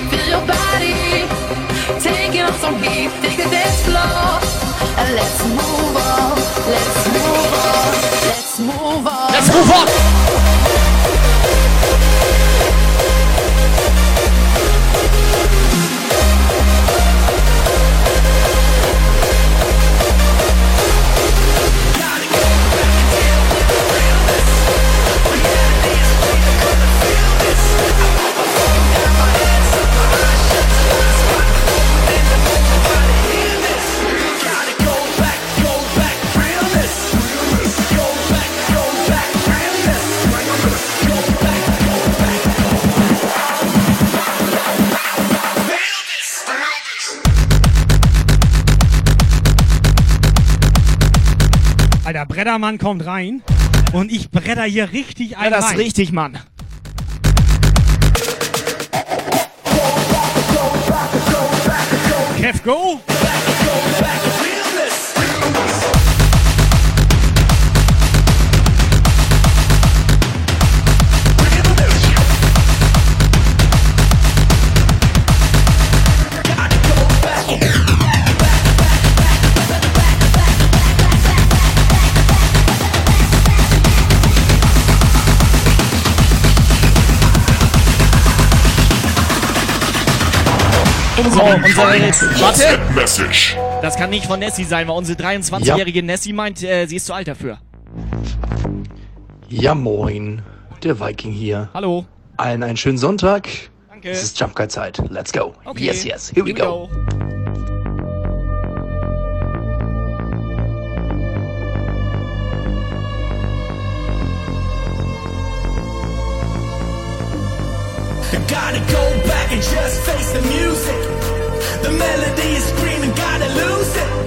Feel your body taking on some heat. Take the dance floor. And let's move on. Let's move on. Let's move on. Let's move on. Alter, Breddermann kommt rein und ich bredder hier richtig Ja, ein das ist rein. richtig, Mann. Kev, go! Unsere... Warte! Das kann nicht von Nessie sein, weil unsere 23-jährige Nessie meint, äh, sie ist zu alt dafür. Ja, moin. Der Viking hier. Hallo. Allen einen schönen Sonntag. Danke. Es ist Jumpguide-Zeit. Let's go. Okay. Yes, yes. Here we go. Gotta go back and just face the music.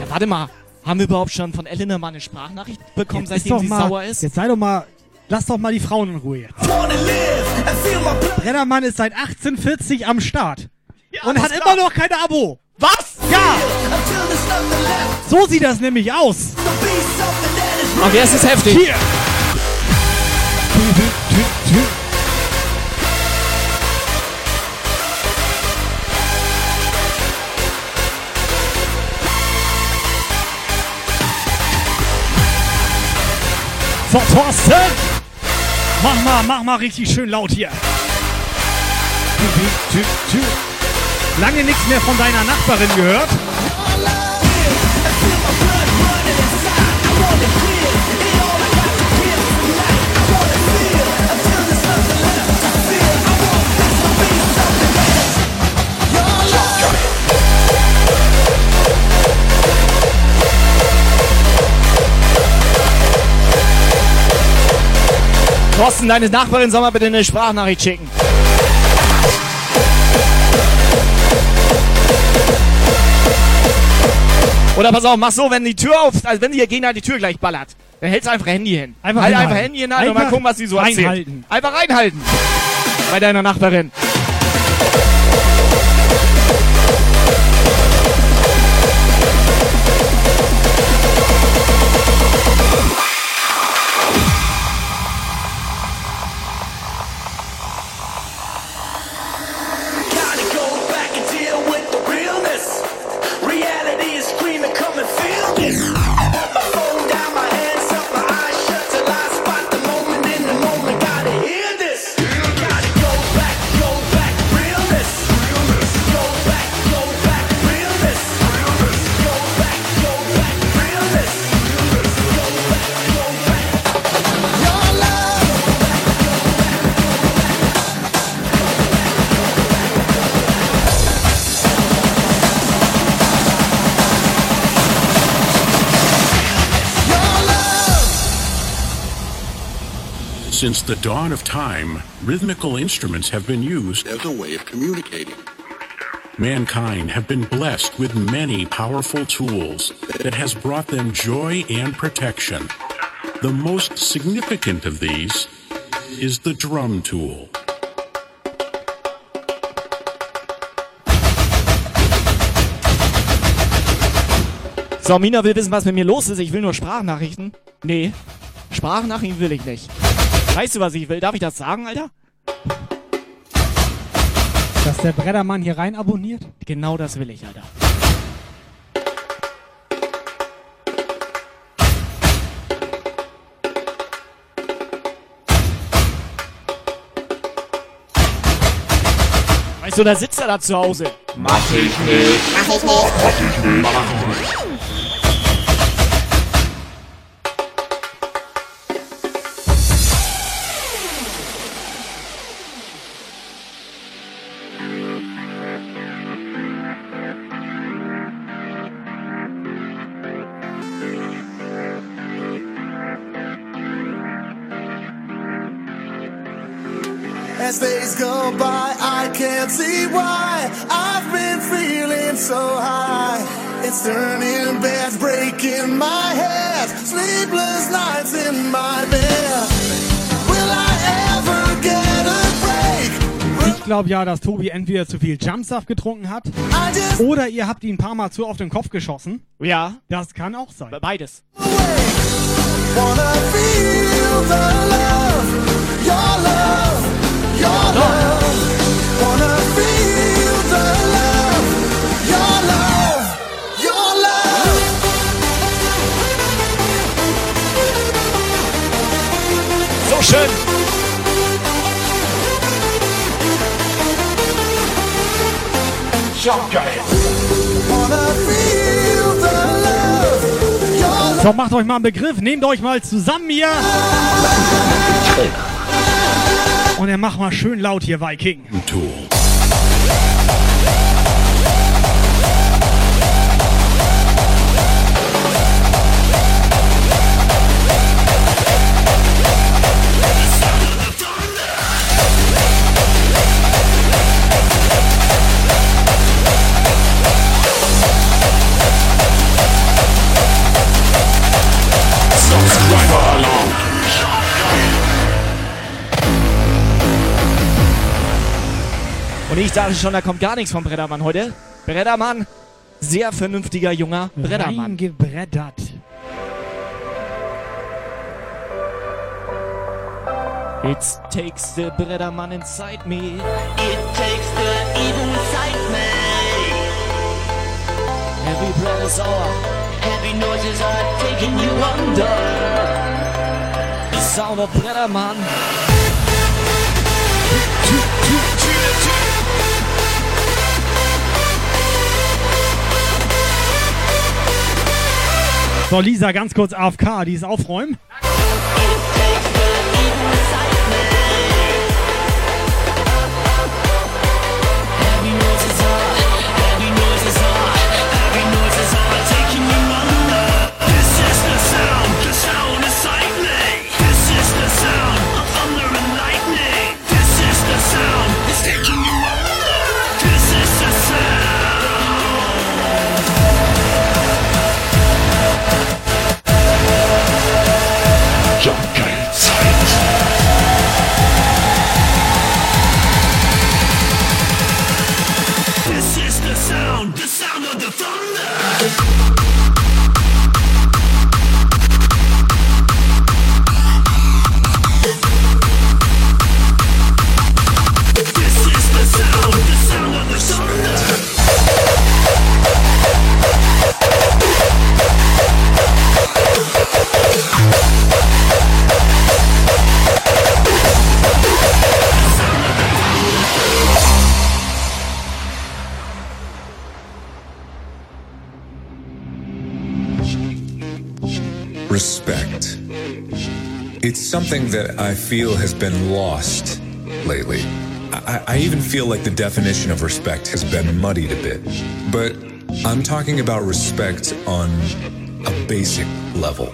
Ja, warte mal. Haben wir überhaupt schon von Elena mal eine Sprachnachricht bekommen, Jetzt seitdem sie mal, sauer ist? Jetzt sei doch mal, lass doch mal die Frauen in Ruhe jetzt. Breddermann ist seit 1840 am Start. und das hat immer noch kein Abo. Was? Ja! So sieht das nämlich aus. Okay, es ist heftig. Hier! So, Thorsten! Mach mal, mach mal richtig schön laut hier. Lange nichts mehr von deiner Nachbarin gehört. Thorsten, deine Nachbarin soll mal bitte eine Sprachnachricht schicken. Oder pass auf, mach so, wenn die Tür auf, also wenn die hier gegen die Tür gleich ballert, dann hältst du einfach Handy hin. Einfach halt einfach Handy hin und mal Einfach gucken, was die so erzählt. reinhalten. Einfach reinhalten. Bei deiner Nachbarin. Since the dawn of time, rhythmical instruments have been used as a way of communicating. Mankind have been blessed with many powerful tools that has brought them joy and protection. The most significant of these is the drum tool. So, Mina will wissen, was mit mir los ist. Ich will nur Sprachnachrichten. Nee, Sprachnachrichten will ich nicht. Weißt du, was ich will? Darf ich das sagen, Alter? Dass der Breddermann hier rein abonniert? Genau das will ich, Alter. Weißt du, da sitzt er da zu Hause. Mach ich nicht. Mach ich nicht. Mach ich nicht. Mach ich nicht. As days go by, I can't see why I've been feeling so high. It's turning bad, breaking my head. Sleepless nights in my bed. Will I ever get a break? Ich glaube ja, dass Tobi entweder zu viel Jumpsaft getrunken hat oder ihr habt ihn ein paar Mal zu auf den Kopf geschossen. Ja. Das kann auch sein. Beides. Wanna feel the love, your love, So schön. Macht euch mal einen Begriff, nehmt euch mal zusammen hier. Und er macht mal schön laut hier, Viking. Tool. Und ich dachte schon, da kommt gar nichts vom Breddermann heute. Breddermann, sehr vernünftiger junger Breddermann. Reingebreddert. It takes the Breddermann inside me. It takes the evil inside me. Every breath is our Heavy noises are taking you under. the sound of Breddermann. So, Lisa, ganz kurz AFK, die ist aufräumen. Thunder. It's something that I feel has been lost lately. I, I even feel like the definition of respect has been muddied a bit. But I'm talking about respect on a basic level.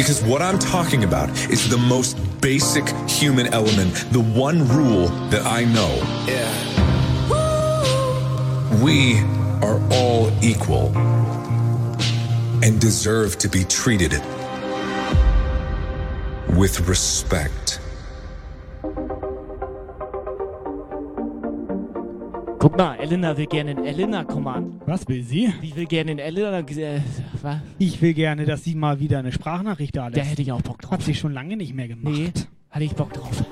Because what I'm talking about is the most basic human element, the one rule that I know. Yeah. We are all equal and deserve to be treated with respect. Guck mal, Elena will gerne in Elena, komm mal. Was will sie? Die will gerne in Elena. Äh, was? Ich will gerne, dass sie mal wieder eine Sprachnachricht da lässt. Da hätte ich auch Bock drauf. Hat sie schon lange nicht mehr gemacht. Nee, hatte ich Bock drauf.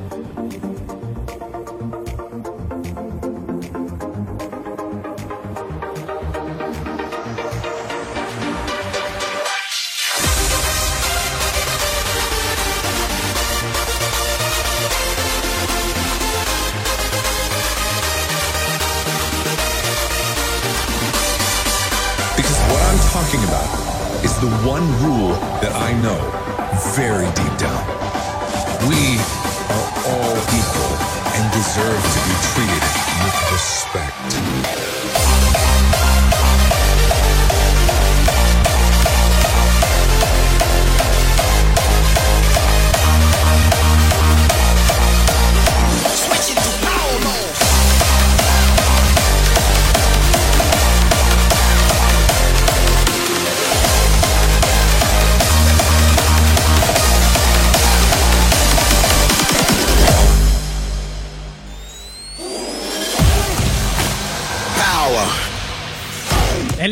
One rule that I know very deep down. We are all equal and deserve to be treated with respect.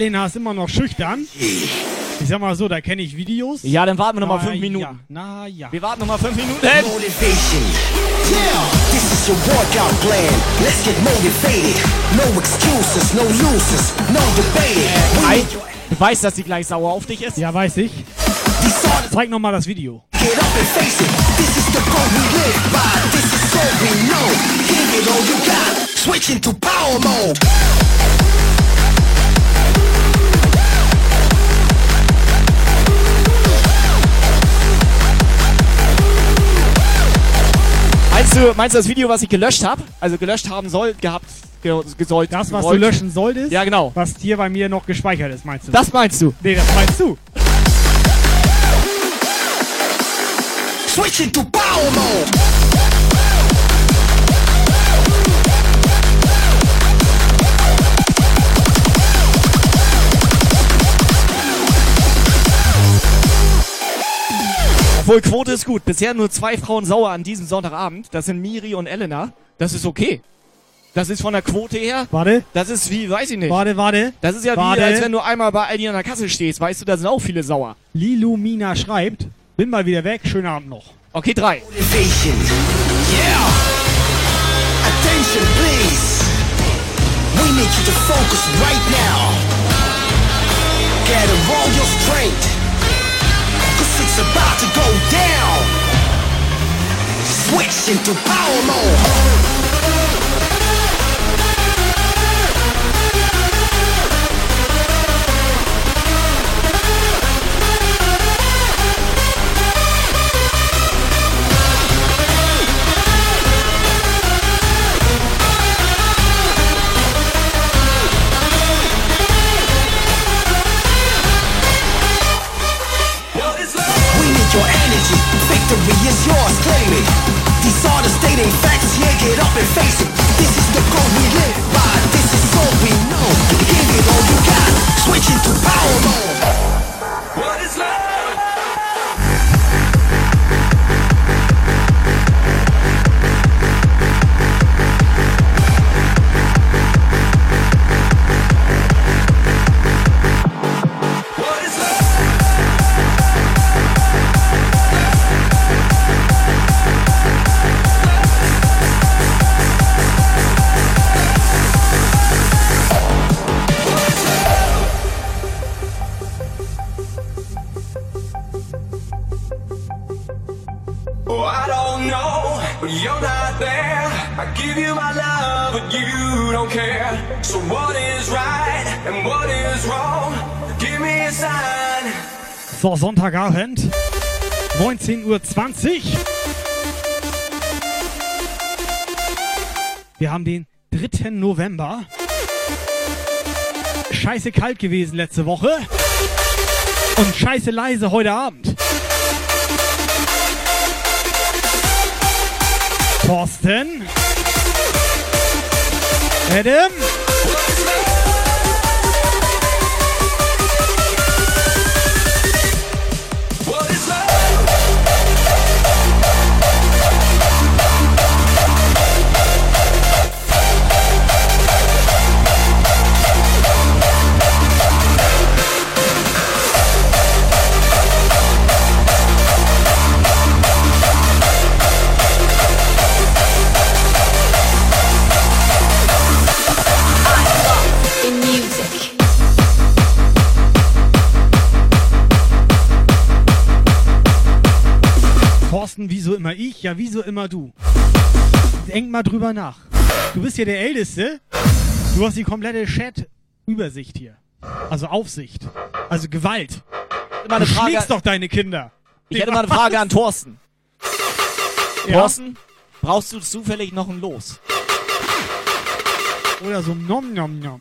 Elena ist immer noch schüchtern. Ich sag mal so, da kenne ich Videos. Ja, dann warten wir noch mal Na fünf Minuten. Ja. Na ja. Wir warten noch mal fünf Minuten. Motivation. Yeah, this is your workout plan. Let's get motivated. No excuses, no losers, no debating. Ei, du weißt, dass sie gleich sauer auf dich ist? Ja, weiß ich. Zeig noch mal das Video. Get up and face it. This is the code we live by. This is all we know. Give it all you got. Switching to power mode. Du, meinst du das Video, was ich gelöscht habe? Also gelöscht haben soll, gehabt, ge gesollt. Das, was gewollt? du löschen solltest? Ja, genau. Was hier bei mir noch gespeichert ist, meinst du? Das meinst du? Nee, das meinst du. Switching to power mode. Obwohl, Quote ist gut. Bisher nur zwei Frauen sauer an diesem Sonntagabend. Das sind Miri und Elena. Das ist okay. Das ist von der Quote her. Warte. Das ist wie, weiß ich nicht. Warte, warte. Das ist ja Warte. wie, als wenn du einmal bei Aldi an der Kasse stehst. Weißt du, da sind auch viele sauer. Lilumina schreibt, bin mal wieder weg, schönen Abend noch. Okay, drei. Motivation. Yeah. Attention, please. We need you to focus right now. Gather all your strength. It's about to go down. Switch into power mode. Your energy. Victory is yours. Claim it. These are the stating facts. Yeah, get up and face it. This is the code we live by. This is all we know. Give it all you got. Switch into power mode. So, Sonntagabend, 19.20 Uhr. Wir haben den 3. November. Scheiße kalt gewesen letzte Woche. Und scheiße leise heute Abend. Thorsten. Adam. Ich? Ja, wieso immer du? Denk mal drüber nach. Du bist hier der Älteste. Du hast die komplette Chat-Übersicht hier. Also Aufsicht. Also Gewalt. Eine du Frage- schlägst doch deine Kinder. Ich hätte mal eine Frage an Thorsten. Ja? Thorsten, brauchst du zufällig noch ein Los? Oder so nom nom nom.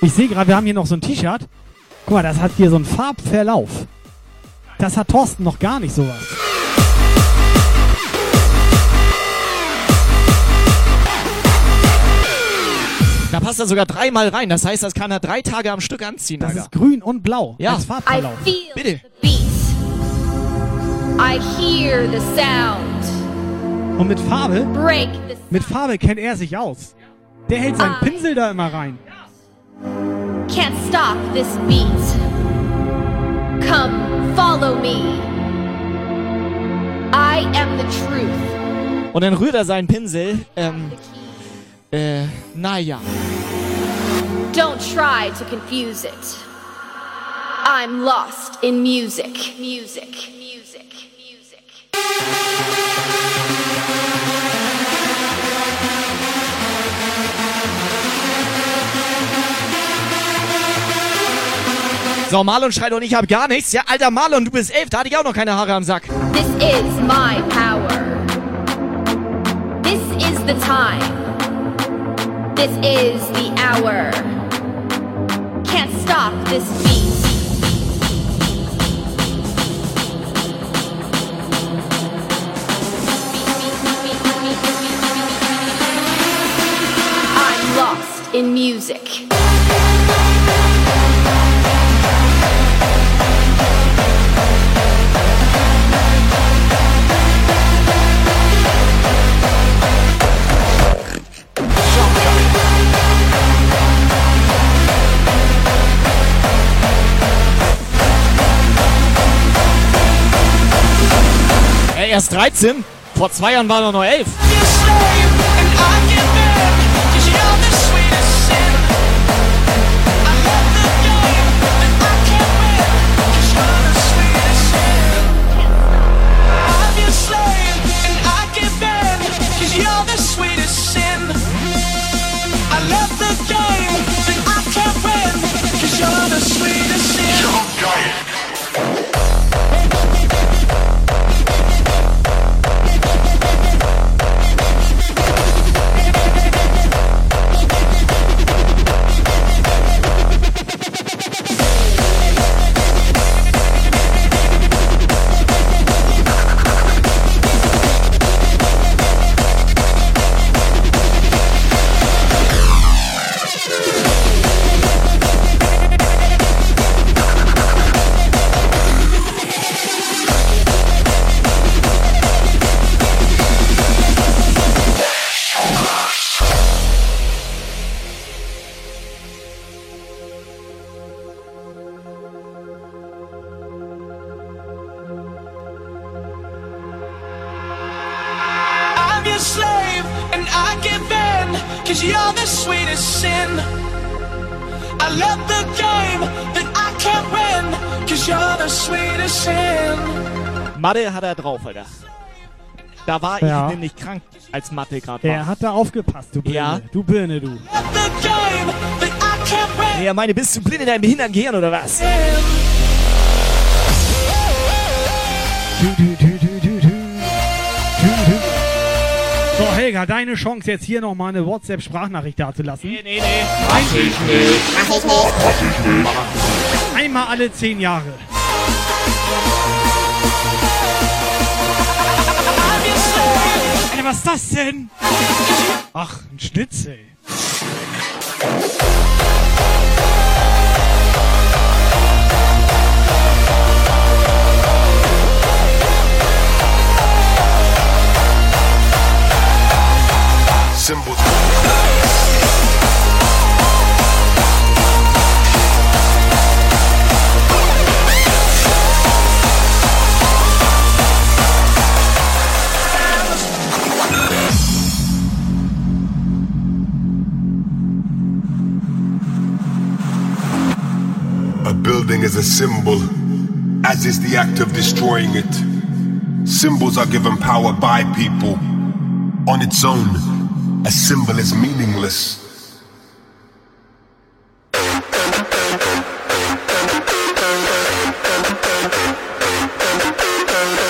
Ich sehe gerade, wir haben hier noch so ein T-Shirt. Guck mal, das hat hier so einen Farbverlauf. Das hat Thorsten noch gar nicht sowas. Da passt er sogar dreimal rein. Das heißt, das kann er drei Tage am Stück anziehen. Das Alter. ist grün und blau Ja. als Farbverlauf. Bitte. the beat. I hear the sound. Und mit Farbe, Break the mit Farbe kennt er sich aus. Der hält seinen Ah. Pinsel da immer rein. Can't stop this beat. Come, follow me. I am the truth. Und dann rührt er seinen Pinsel. Ähm, äh, naja. Don't try to confuse it. I'm lost in music. Music. Music. Music. So, Marlon schreit und ich hab gar nichts. Ja, alter Marlon, du bist elf, da hatte ich auch noch keine Haare am Sack. This is my power. This is the time. This is the hour. Can't stop this beat. I'm lost in music. Ey, er ist 13. Vor zwei Jahren war er noch 11. hat er drauf, Alter. Da war Ja. ich nämlich krank, als Mathe gerade Er war. hat da aufgepasst, du Birne. Ja. Du Birne, du. Er meine, bist du blind in deinem behinderten Gehirn oder was? So, Helga, deine Chance jetzt hier nochmal eine WhatsApp-Sprachnachricht dazulassen. Nee, nee, nee. Mach ich nicht. Mach ich nicht. Einmal alle zehn Jahre. Alter, was ist das denn? Ach, ein Schnitzel. Symbols. A building is a symbol, as is the act of destroying it. Symbols are given power by people. On its own, a symbol is meaningless.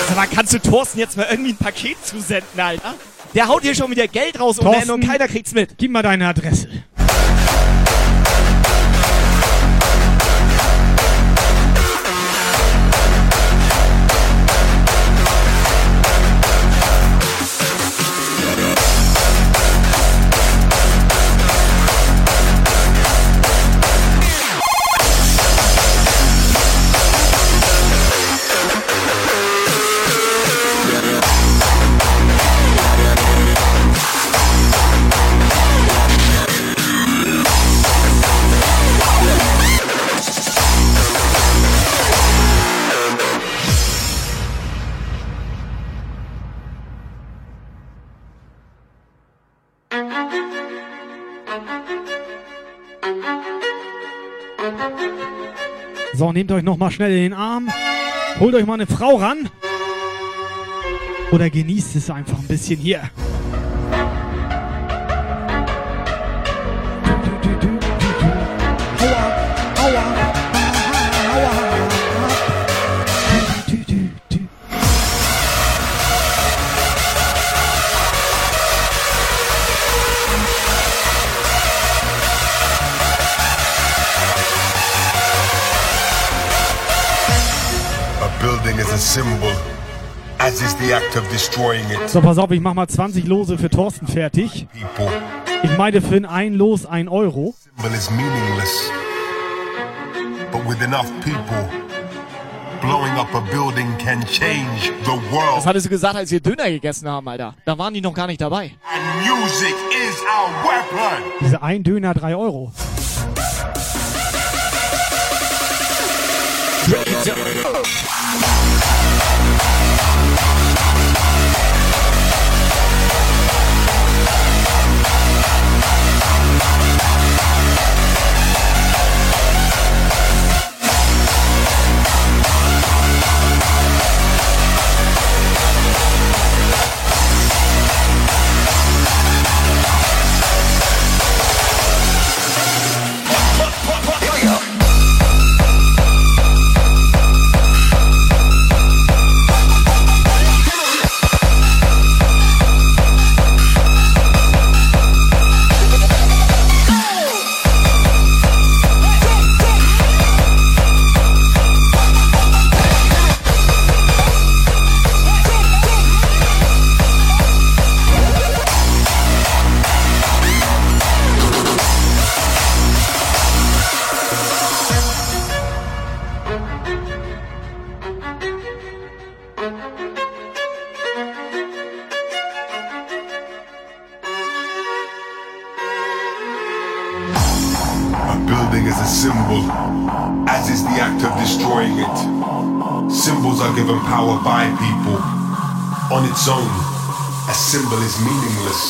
Sag mal, kannst du Thorsten jetzt mal irgendwie ein Paket zusenden, Alter? Der haut hier schon wieder Geld raus ohne Ende und keiner kriegt's mit. Gib mal deine Adresse. So, nehmt euch nochmal schnell in den Arm. Holt euch mal eine Frau ran. Oder genießt es einfach ein bisschen hier. So, pass auf, ich mach mal 20 Lose für Thorsten fertig. Ich meine für ein Los ein Euro. symbol is meaningless. But with enough people, blowing up a building can change the world. Das hattest du gesagt, als wir Döner gegessen haben, Alter. Da waren die noch gar nicht dabei. And music is our weapon. Diese ein Döner 3 Euro. A symbol is meaningless.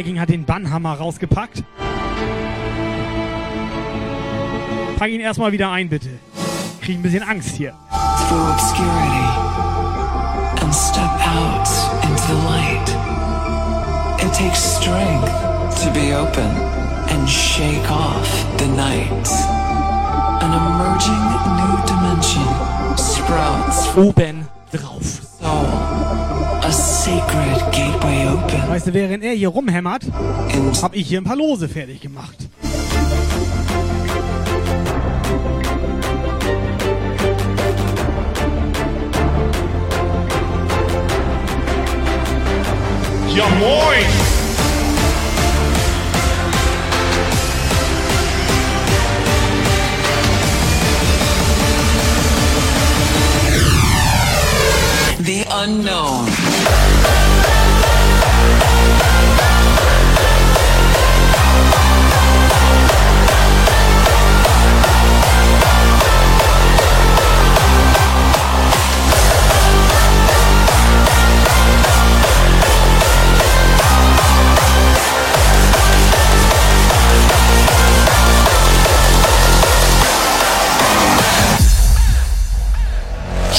Viking hat den Bannhammer rausgepackt. Pack ihn erstmal wieder ein, bitte. Krieg ein bisschen Angst hier. through obscurity and step out into light. It takes strength to be open and shake off the night. An emerging new dimension sprouts Oben drauf. Weißt du, während er hier rumhämmert, hab ich hier ein paar Lose fertig gemacht. Ja moin!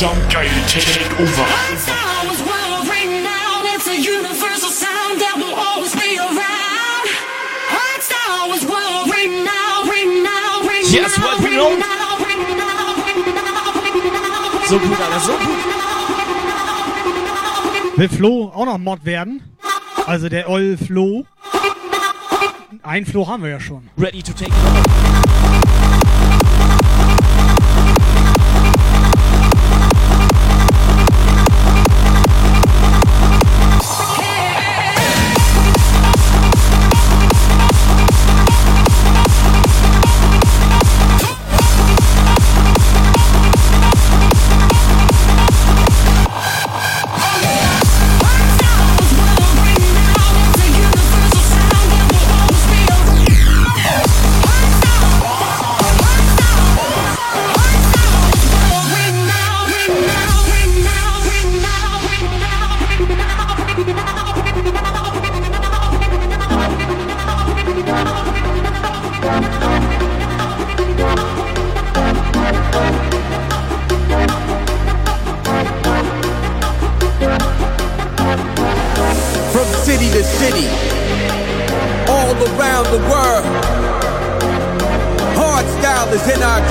Take over. It's a universal sound that will always be around. Rockstar was world renowned, renowned, renowned. Yes, what we know. So gut, Alter, so gut. Will Flo auch noch Mod werden? Also der Oll Flo. Ein Flo haben wir ja schon. Ready to take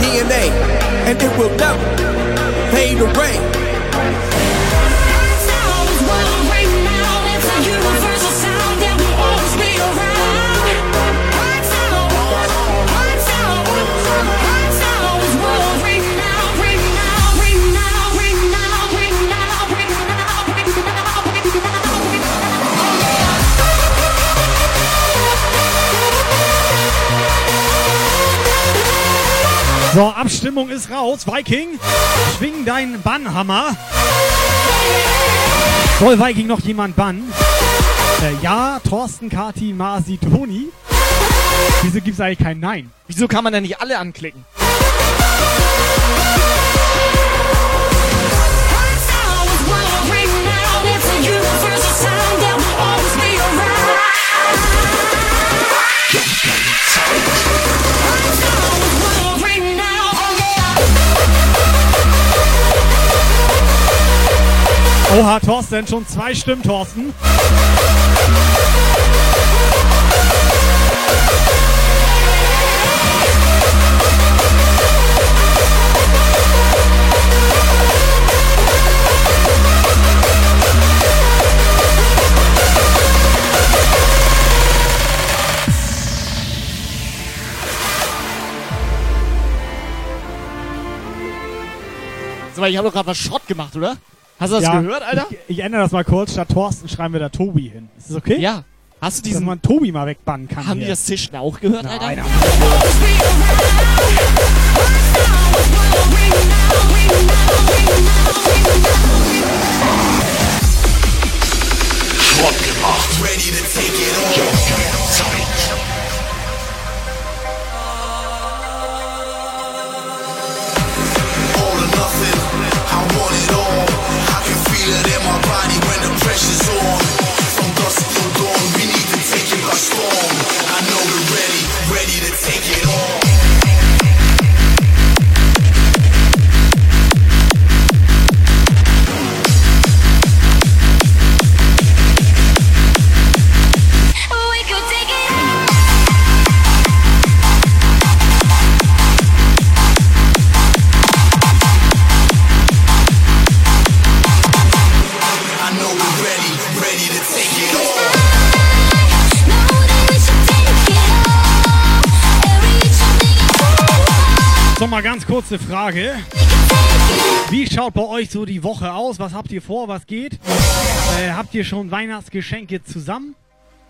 DNA, and it will never fade away. So, Abstimmung ist raus. Viking, schwing deinen Bannhammer. Soll Viking noch jemand bannen? Äh, ja, Thorsten, Kati, Masi, Toni. Wieso gibt's eigentlich kein Nein? Wieso kann man denn nicht alle anklicken? Oha, Thorsten, schon zwei Stimmen, Thorsten. Ich habe doch gerade was Schrott gemacht, oder? Hast du das Ja, gehört, Alter? Ich, ich ändere das mal kurz. Statt Thorsten schreiben wir da Tobi hin. Ist das okay? Ja. Hast du Dass diesen... man Tobi mal wegbannen kann. Haben hier. die das Zischen auch gehört, Alter? Nein, Schrott gemacht. Ready to take it on. I can feel kurze Frage. Wie schaut bei euch so die Woche aus? Was habt ihr vor? Was geht? Äh, habt ihr schon Weihnachtsgeschenke zusammen?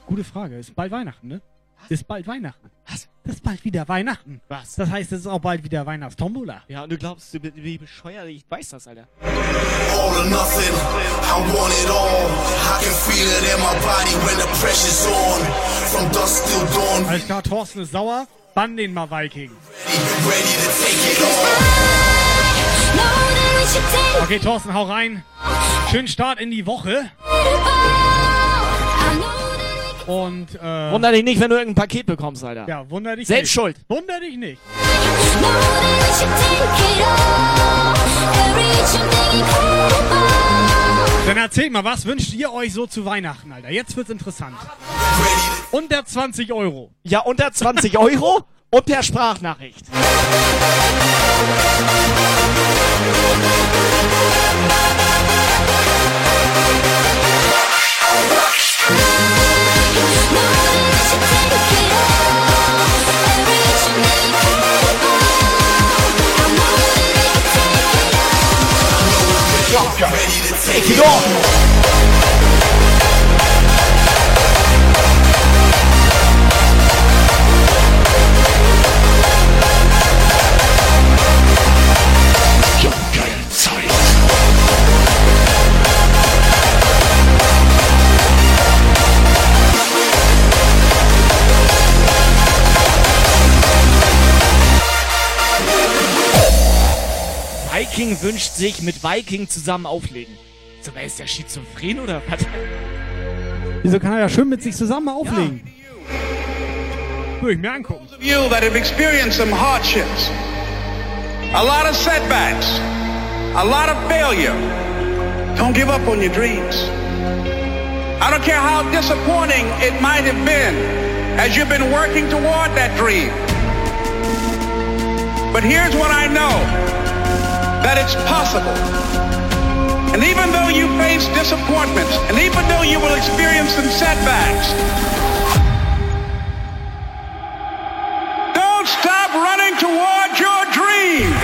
Gute Frage. Ist bald Weihnachten, ne? Ist bald Weihnachten. Was? Das ist bald wieder Weihnachten. Was? Das heißt, es ist auch bald wieder Weihnachtstombola. Ja, und du glaubst, du, wie bescheuert ich weiß das, Alter. All or nothing, I want it all. I can feel it in my body when the pressure's on. From dusk till dawn, Alles klar, Thorsten ist sauer. Bann den mal Viking. Okay, Thorsten, hau rein. Schönen Start in die Woche. Und, äh, Wunder dich nicht, wenn du irgendein Paket bekommst, Alter. Ja, wunder dich Selbst nicht. schuld. Wunder dich nicht. Dann erzählt mal, was wünscht ihr euch so zu Weihnachten, Alter? Jetzt wird's interessant. Unter 20 Euro. Ja, unter 20 Euro und per Sprachnachricht. Take it on. Viking wünscht sich mit Viking zusammen auflegen. So, wer ist der schizophren oder was? Wieso kann er ja schön mit sich zusammen auflegen? Würde ich mir angucken. you that have experienced some hardships, a lot of setbacks, a lot of failure, don't give up on your dreams. I don't care how disappointing it might have been as you've been working toward that dream. But here's what I know, that it's possible. Though you face disappointments, and even though you will experience some setbacks, Don't stop running toward your dream.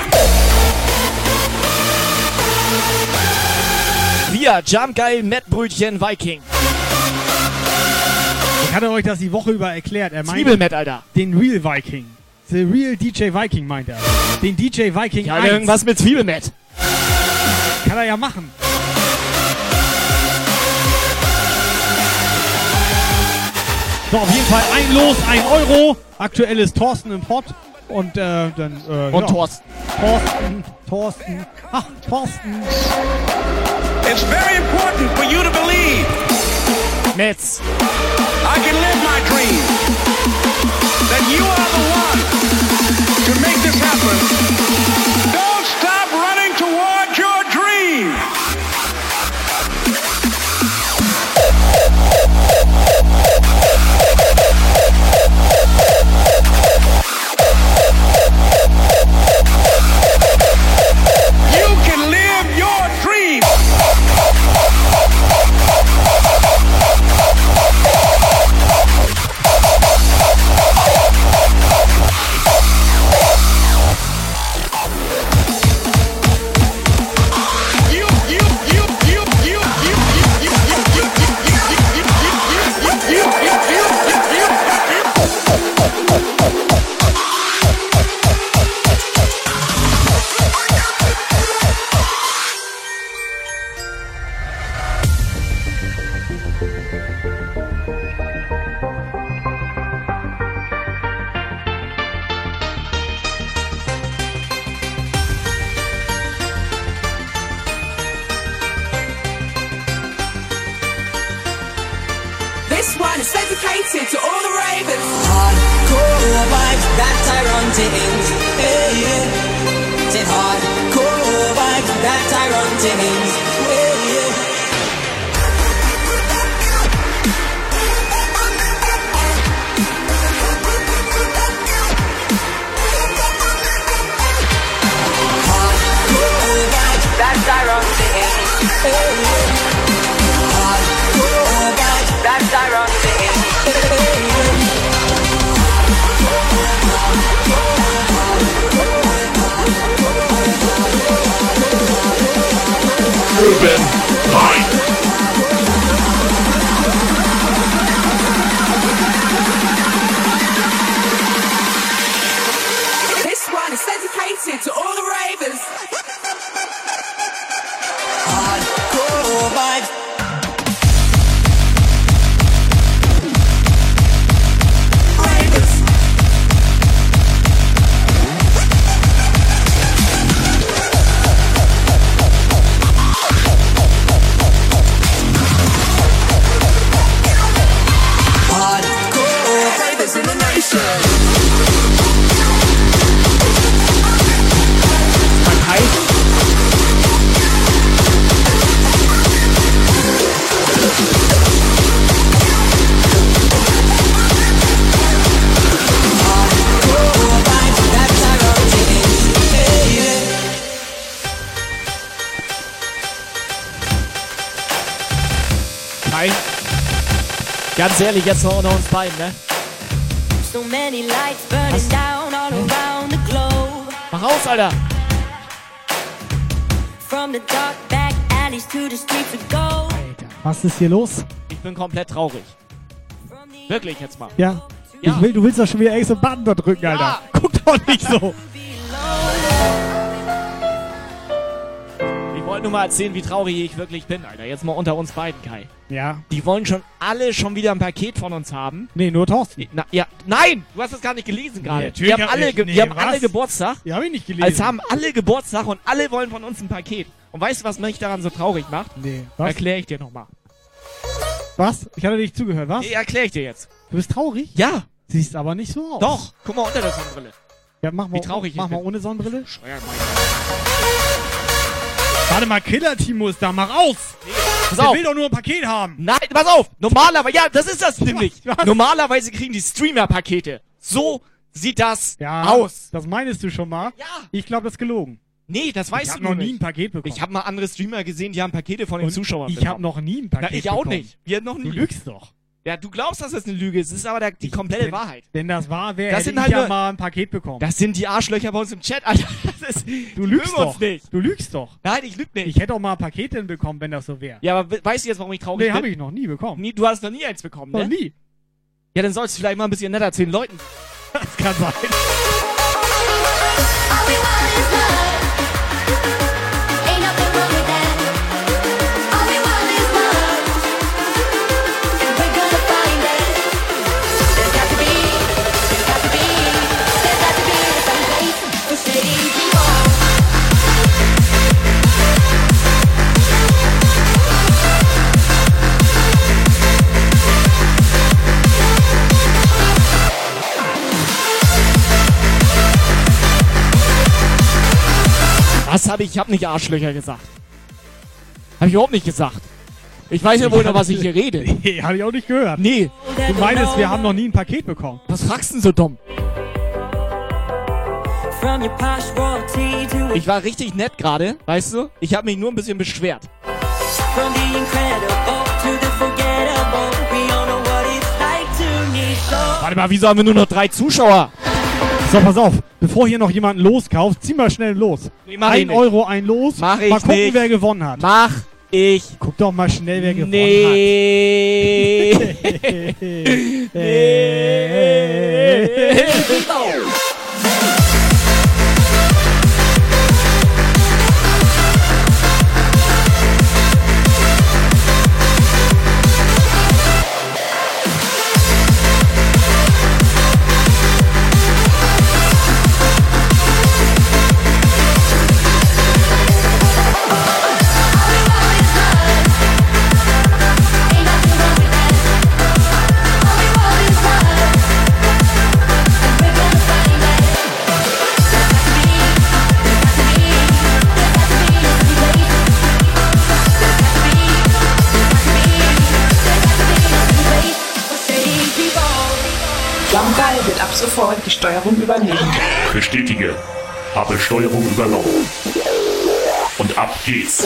Wir, Jumpgeil, Mettbrötchen, Viking. Ich hatte euch das die Woche über erklärt. Er meint Zwiebelmet, Alter. den Real Viking. The Real DJ Viking meint er. Den DJ Viking Ja, 1. irgendwas mit Zwiebelmet. Kann er ja machen. So, auf jeden Fall ein Los, ein Euro. Aktuell ist Thorsten im Pott. Und äh, dann. Äh, Und ja. Thorsten. Thorsten, Thorsten. Ach, Thorsten. It's very important for you to believe Metz. I can live my dream. That you are the one to make this happen. Ganz ehrlich, jetzt noch unter uns beiden, ne? So many lights burning down all around the globe. Mach aus, Alter! From the dark back alleys to the streets of gold. Was ist hier los? Ich bin komplett traurig. Wirklich jetzt mal. Ja. Ja. Ich will, du willst doch schon wieder extra Button da drücken, Alter. Guck doch nicht so. Ich wollte nur mal erzählen, wie traurig ich wirklich bin, Alter. Jetzt mal unter uns beiden, Kai. Ja. Die wollen schon alle schon wieder ein Paket von uns haben. Nee, nur Thorsten. Na, ja, nein, du hast das gar nicht gelesen gerade. Nee, wir haben hab alle, ich- ge nee, wir haben was? alle Geburtstag. Ja, hab ich nicht gelesen. Also haben alle Geburtstag und alle wollen von uns ein Paket. Und weißt du, was mich daran so traurig macht? Nee. Was? Erkläre ich dir nochmal. Was? Ich hatte nicht zugehört, was? Nee, erkläre ich dir jetzt. Du bist traurig? Ja. Siehst aber nicht so aus. Doch, guck mal unter der Sonnenbrille. Ja, mach mal, Wie traurig ich mach mal ohne Sonnenbrille. Steuer Warte mal, Killer-Timo ist da, mach aus! Pass Der auf. will doch nur ein Paket haben. Nein, pass auf! Normalerweise, ja, das ist das [laughs] nämlich. Normalerweise kriegen die Streamer-Pakete. So sieht das Ja, aus. Das meinst du schon mal? Ja. Ich glaube, das ist gelogen. Nee, das weißt ich du hab noch nur nie nicht. ein Paket bekommen. Ich habe mal andere Streamer gesehen, die haben Pakete von den Und Zuschauern Ich habe noch nie ein Paket Na, ich auch bekommen. nicht. Wir noch nie. Du lügst doch. Ja, du glaubst, dass das eine Lüge ist. Es ist aber der, die komplette Wenn- Wahrheit. Wenn das wahr wäre, Das hätte sind ich halt ja nur- mal ein Paket bekommen. Das sind die Arschlöcher bei uns im Chat, Alter. [laughs] Das ist, du lügst doch. nicht. Du lügst doch. Nein, ich lüge nicht. Ich hätte auch mal ein Paket hinbekommen, wenn das so wäre. ja, aber we- weißt du jetzt, warum ich traurig Nee, bin? habe ich noch nie bekommen. Nie, du hast noch nie eins bekommen, Noch ne? nie. Ja, dann sollst du vielleicht mal ein bisschen netter zu den Leuten. [laughs] Das kann sein. Was habe ich? Ich habe nicht Arschlöcher gesagt. Habe ich überhaupt nicht gesagt. Ich weiß ja wohl noch, was ich hier rede. [laughs] Nee, hatte ich auch nicht gehört. Nee. Du meinst, wir haben noch nie ein Paket bekommen. Was fragst du denn so dumm? Ich war richtig nett gerade, weißt du? Ich habe mich nur ein bisschen beschwert. Warte mal, wieso haben wir nur noch drei Zuschauer? So, pass auf. Bevor hier noch jemand loskauft, zieh mal schnell los. Nee, ein. Euro, ein Los. Mach ich mal gucken, nicht. wer gewonnen hat. Mach ich. Guck doch mal schnell, wer gewonnen Nee. Ain't nothing wrong sofort die Steuerung übernehmen. Bestätige. Habe Steuerung übernommen. Und ab geht's.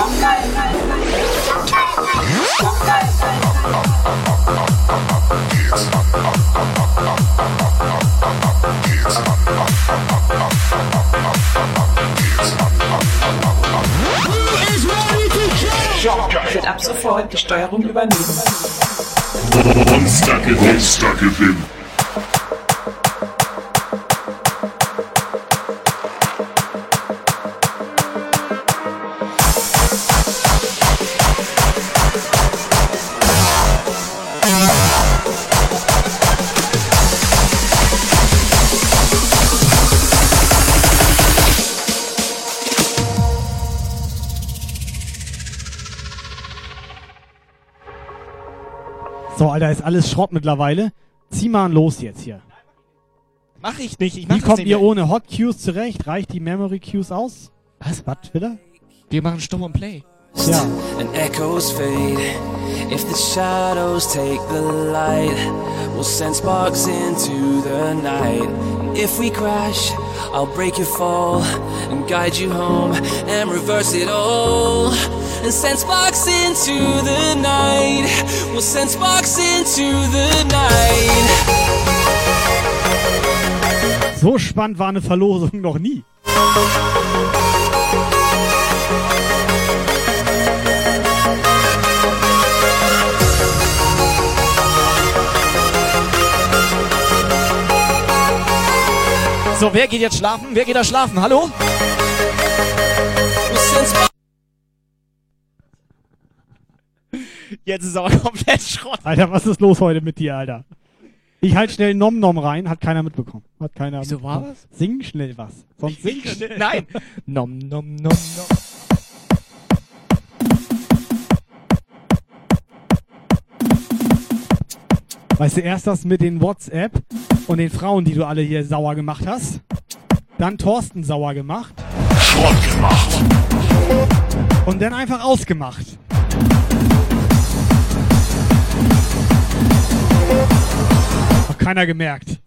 Werde ab sofort die Steuerung übernehmen. Monstergewinn. Monstergewinn. So, Alter, ist alles Schrott mittlerweile. Zieh mal los jetzt hier. Mach ich nicht, ich mach Wie kommt ihr mehr. ohne Hot Cues zurecht? Reicht die Memory Cues aus? Was? Was, wieder? Wir machen Stumm und Play. Ja. and echoes fade. If the shadows take the light, we'll send sparks into the night. If we crash, I'll break your fall and guide you home and reverse it all. And send sparks into the night. We'll send sparks into the night. So spannend war eine Verlosung noch nie. So, wer geht jetzt schlafen? Wer geht da schlafen? Hallo? Jetzt ist aber [laughs] komplett Schrott. Alter, was ist los heute mit dir, Alter? Ich halt schnell Nom Nom rein, hat keiner mitbekommen. Hat keiner Wieso war mitbekommen. Sing schnell was. Sonst sing schnell. Nein. Nom, nom, nom, nom. Weißt du, erst das mit den WhatsApp und den Frauen, die du alle hier sauer gemacht hast. Dann Thorsten sauer gemacht. Schrott gemacht. Und dann einfach ausgemacht. Hat keiner gemerkt.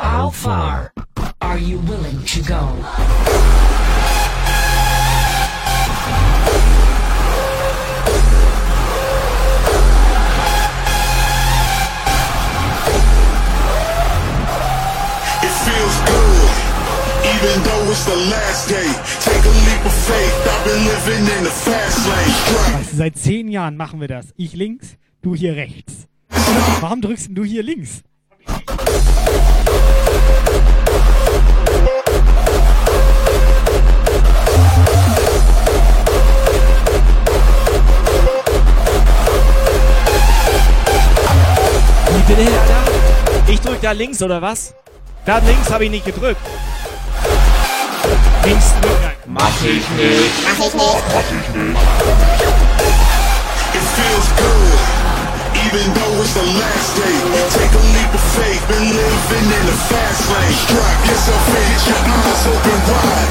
How far are you willing to go? It feels good, even though it's the last day. Take a leap of faith. I've been living in the fast lane. Weißt du, seit zehn Jahren machen wir das. Ich links, du hier rechts. Warum drückst du hier links? Wie bitte, Alter? Ich drück da links, oder was? Da links habe ich nicht gedrückt. Links drücken. Mach ich nicht. Mach ich nicht. Mach ich nicht. It feels good, even though it's the last day. Take a leap of faith, been living in the fast lane. Strap yourself in, get your eyes open wide.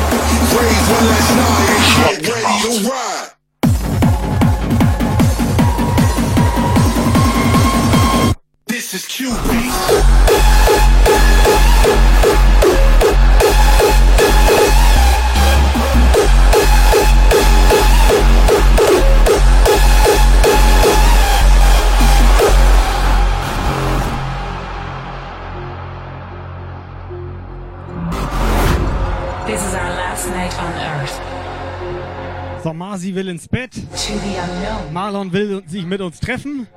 Raise one last night and get ready to ride. Is QB. This is our last night on Earth. So, Marzi will ins Bett. To the unknown. Marlon will sich mit uns treffen.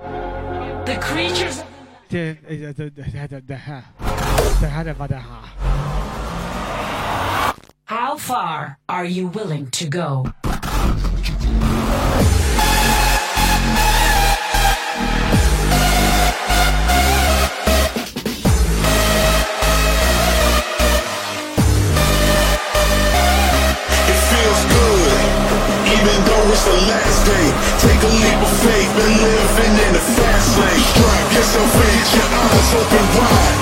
The creatures How far are you willing to go? It's the last day. Take a leap of faith, been living in the fast lane. Strap yourself in, your eyes open wide.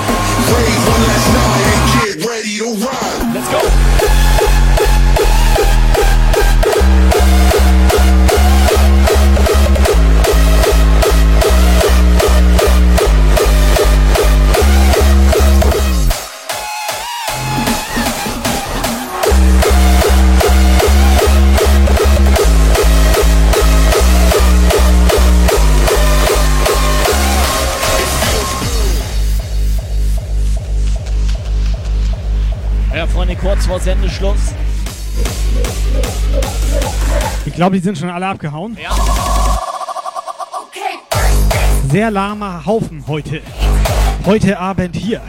Raise one last night and get ready to ride. Let's go. Vor Sendeschluss. Ich glaube, die sind schon alle abgehauen. Ja. Sehr lahmer Haufen heute. Heute Abend hier.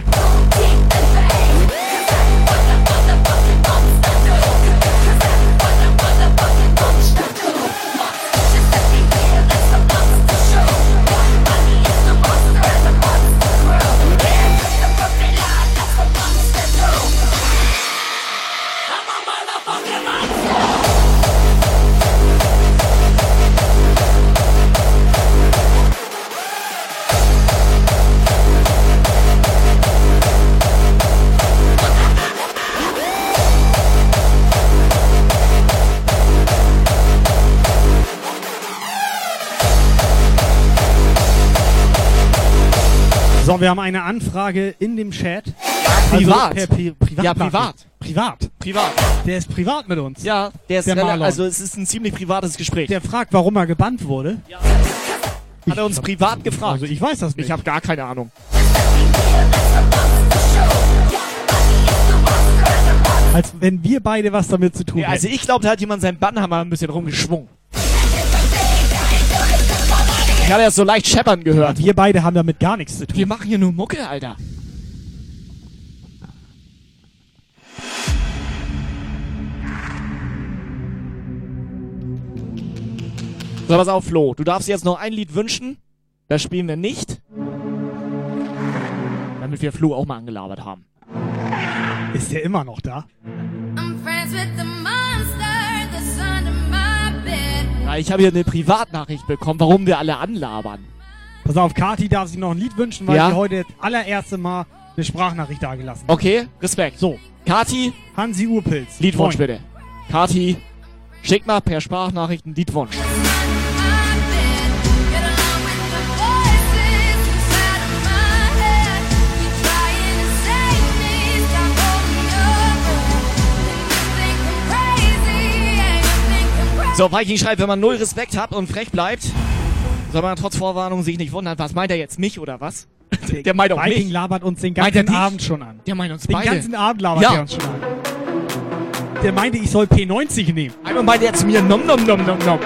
So, wir haben eine Anfrage in dem Chat. privat. Also per privat Ja, privat. Privat. Privat. Der ist privat mit uns. Ja, der ist Der Marlon. also es ist ein ziemlich privates Gespräch. Der fragt, warum er gebannt wurde. Hat er uns privat gefragt? Also ich weiß das nicht. Ich habe gar keine Ahnung. Als wenn wir beide was damit zu tun Ja, also hätten. ich glaube, da hat jemand seinen Bannhammer ein bisschen rumgeschwungen. Ich hatte das so leicht scheppern gehört. Wir beide haben damit gar nichts zu tun. Wir machen hier nur Mucke, Alter. So, pass auf, Flo. Du darfst jetzt noch ein Lied wünschen. Das spielen wir nicht. Damit wir Flo auch mal angelabert haben. Ist der immer noch da? Ja, ich habe hier eine Privatnachricht bekommen, warum wir alle anlabern. Pass auf, Kati darf sich noch ein Lied wünschen, weil Ja? sie heute das allererste Mal eine Sprachnachricht dagelassen hat. Okay, Respekt. So. Kati, Hansi Urpilz. Liedwunsch Moin. bitte. Kati, schick mal per Sprachnachricht einen Liedwunsch. So, Viking schreibt, wenn man null Respekt hat und frech bleibt, soll man trotz Vorwarnung sich nicht wundern. Was meint er jetzt, mich oder was? Der [laughs] meint auch Viking mich. labert uns den ganzen? Abend schon an. Der meint uns Den beide. ganzen Abend labert Ja. er uns schon an. Der meinte, ich soll P90 nehmen. Einmal meinte er zu mir, nom nom nom nom nom.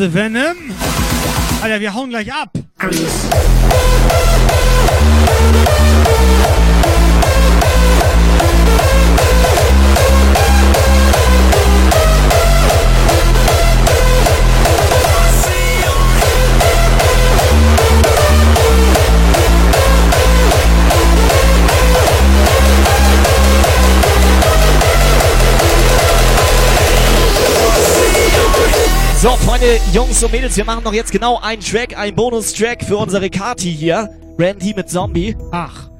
The Venom. Meine Jungs und Mädels, wir machen noch jetzt genau einen Track, einen Bonus-Track für unsere Kati hier. Randy mit Zombie. Ach.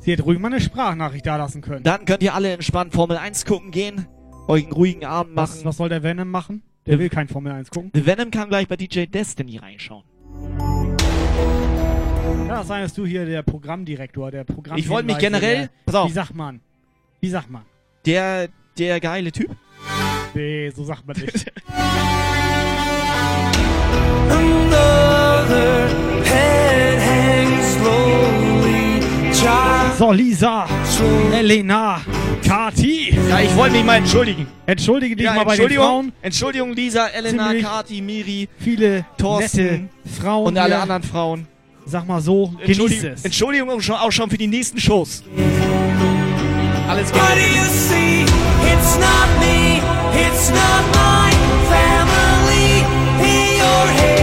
Sie hätte ruhig mal eine Sprachnachricht da lassen können. Dann könnt ihr alle entspannt Formel 1 gucken gehen, euch einen ruhigen Abend machen. Was, was soll der Venom machen? Der will kein Formel 1 gucken. Venom kann gleich bei DJ Destiny reinschauen. Kann das sein, dass du hier der Programmdirektor, der Programm. Ich wollte mich generell- pass auf. Wie sagt man? Wie sagt man? Der, der geile Typ. Nee, so sagt man nicht. [laughs] So, Lisa, Elena, Kati. Ja, ich wollte mich mal entschuldigen. Entschuldige dich Ja, mal bei den Entschuldigung, Frauen. Entschuldigung, Lisa, Elena, Ziemlich Kati, Miri, Viele Thorsten nette Frauen und alle hier. anderen Frauen. Sag mal so, genieß Entschuldigung, es. Entschuldigung auch schon, auch schon für die nächsten Shows. Alles What Gute. do you see? It's not me, it's not. In your head,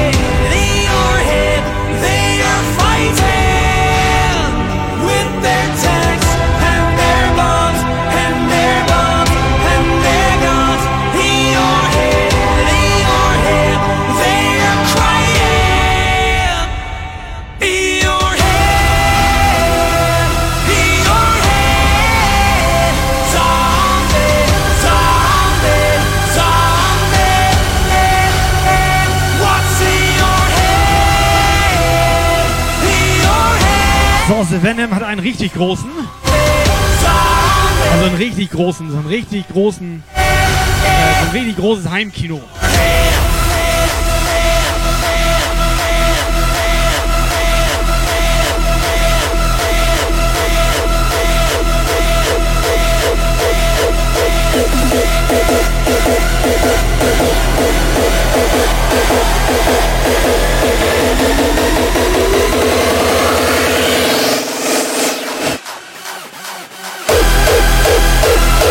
So, Venom hat einen richtig großen. Also einen richtig großen, so einen richtig großen, äh, so ein richtig großes Heimkino. Ja,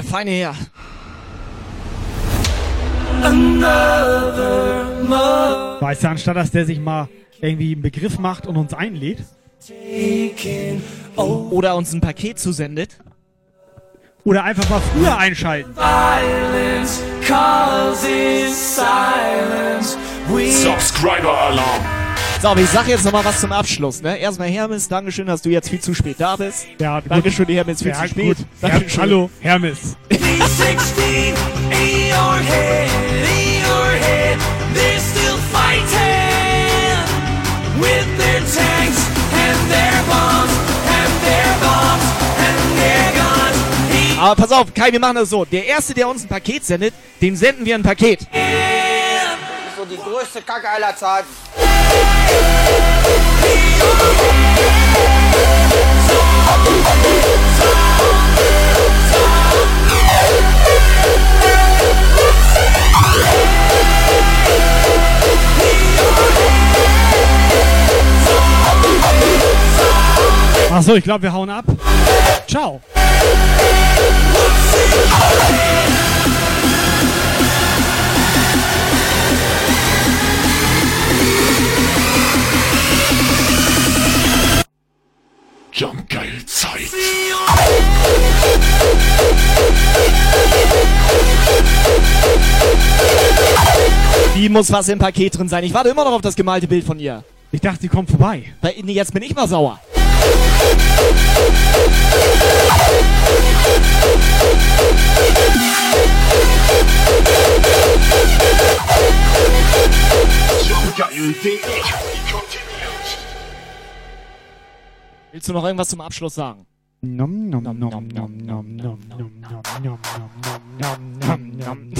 der feine Herr. Weißt du, anstatt dass der sich mal irgendwie einen Begriff macht und uns einlädt. Oder uns ein Paket zusendet. Oder einfach mal früher einschalten. Violence causes silence. We Subscriber Alarm. So, aber ich sag jetzt noch mal was zum Abschluss. Ne? Erstmal Hermes, Dankeschön, dass du jetzt viel zu spät da bist. Ja, gut. Dankeschön, Hermes, viel Ja, zu spät. gut. Her Dankeschön. Hallo, Hermes. P16 in your head, in your head. They're still fighting with their tanks and their bombs and their bombs and their guns. Aber pass auf, Kai, wir machen das so. Der Erste, der uns ein Paket sendet, dem senden wir ein Paket. Die größte Kacke aller Zeiten. Achso, ich glaube, wir hauen ab. Ciao. Jumpgeil Zeit. Wie muss was im Paket drin sein? Ich warte immer noch auf das gemalte Bild von ihr. Ich dachte, sie kommt vorbei. Weil, nee, jetzt bin ich mal sauer. Willst du noch irgendwas zum Abschluss sagen? Nom nom nom nom nom nom nom nom nom nom nom nom nom nom nom